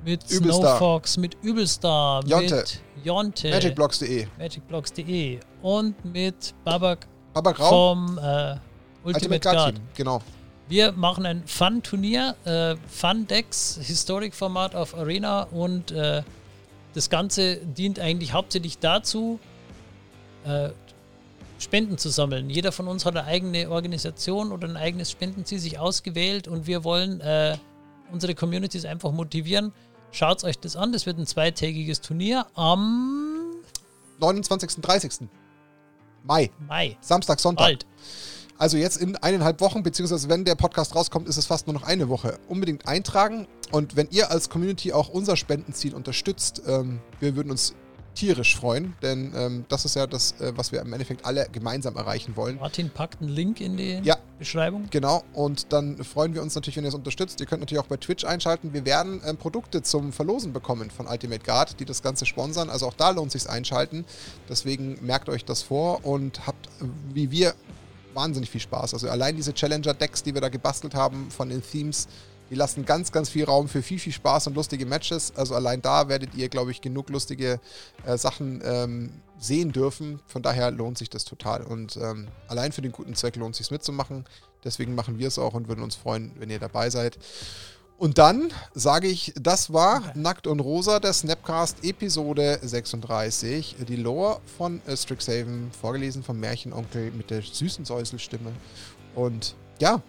mit. Snowfox, mit Übelstar, Jonte. mit Jonte, magicblocks.de, magicblocks.de und mit Babak, Babak Rau vom äh, Ultimate, Ultimate Guard. Genau. Wir machen ein Fun-Turnier, äh, Fun-Decks, Historic-Format auf Arena und äh, das Ganze dient eigentlich hauptsächlich dazu, äh, Spenden zu sammeln. Jeder von uns hat eine eigene Organisation oder ein eigenes Spendenziel sich ausgewählt und wir wollen äh, unsere Communities einfach motivieren. Schaut euch das an, das wird ein zweitägiges Turnier am 29. 30. Mai. Mai. Samstag, Sonntag. Bald. Also jetzt in eineinhalb Wochen, beziehungsweise wenn der Podcast rauskommt, ist es fast nur noch eine Woche. Unbedingt eintragen. Und wenn ihr als Community auch unser Spendenziel unterstützt, ähm, wir würden uns tierisch freuen, denn ähm, das ist ja das, äh, was wir im Endeffekt alle gemeinsam erreichen wollen. Martin packt einen Link in die ja, Beschreibung. Genau, und dann freuen wir uns natürlich, wenn ihr es unterstützt. Ihr könnt natürlich auch bei Twitch einschalten. Wir werden ähm, Produkte zum Verlosen bekommen von Ultimate Guard, die das Ganze sponsern. Also auch da lohnt es sich einschalten. Deswegen merkt euch das vor und habt, wie wir, wahnsinnig viel Spaß. Also allein diese Challenger-Decks, die wir da gebastelt haben von den Themes, die lassen ganz, ganz viel Raum für viel, viel Spaß und lustige Matches. Also allein da werdet ihr, glaube ich, genug lustige äh, Sachen ähm, sehen dürfen. Von daher lohnt sich das total. Und ähm, allein für den guten Zweck lohnt es sich mitzumachen. Deswegen machen wir es auch und würden uns freuen, wenn ihr dabei seid. Und dann sage ich, das war okay. Nackt und Rosa, der Snapcast Episode 36. Die Lore von äh, Strixhaven, vorgelesen vom Märchenonkel mit der süßen Säuselstimme. Und ja,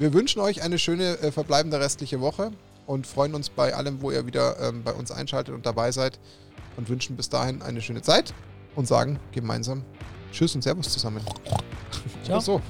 wir wünschen euch eine schöne äh, verbleibende restliche Woche und freuen uns bei allem, wo ihr wieder ähm, bei uns einschaltet und dabei seid und wünschen bis dahin eine schöne Zeit und sagen gemeinsam Tschüss und Servus zusammen. Ciao. so.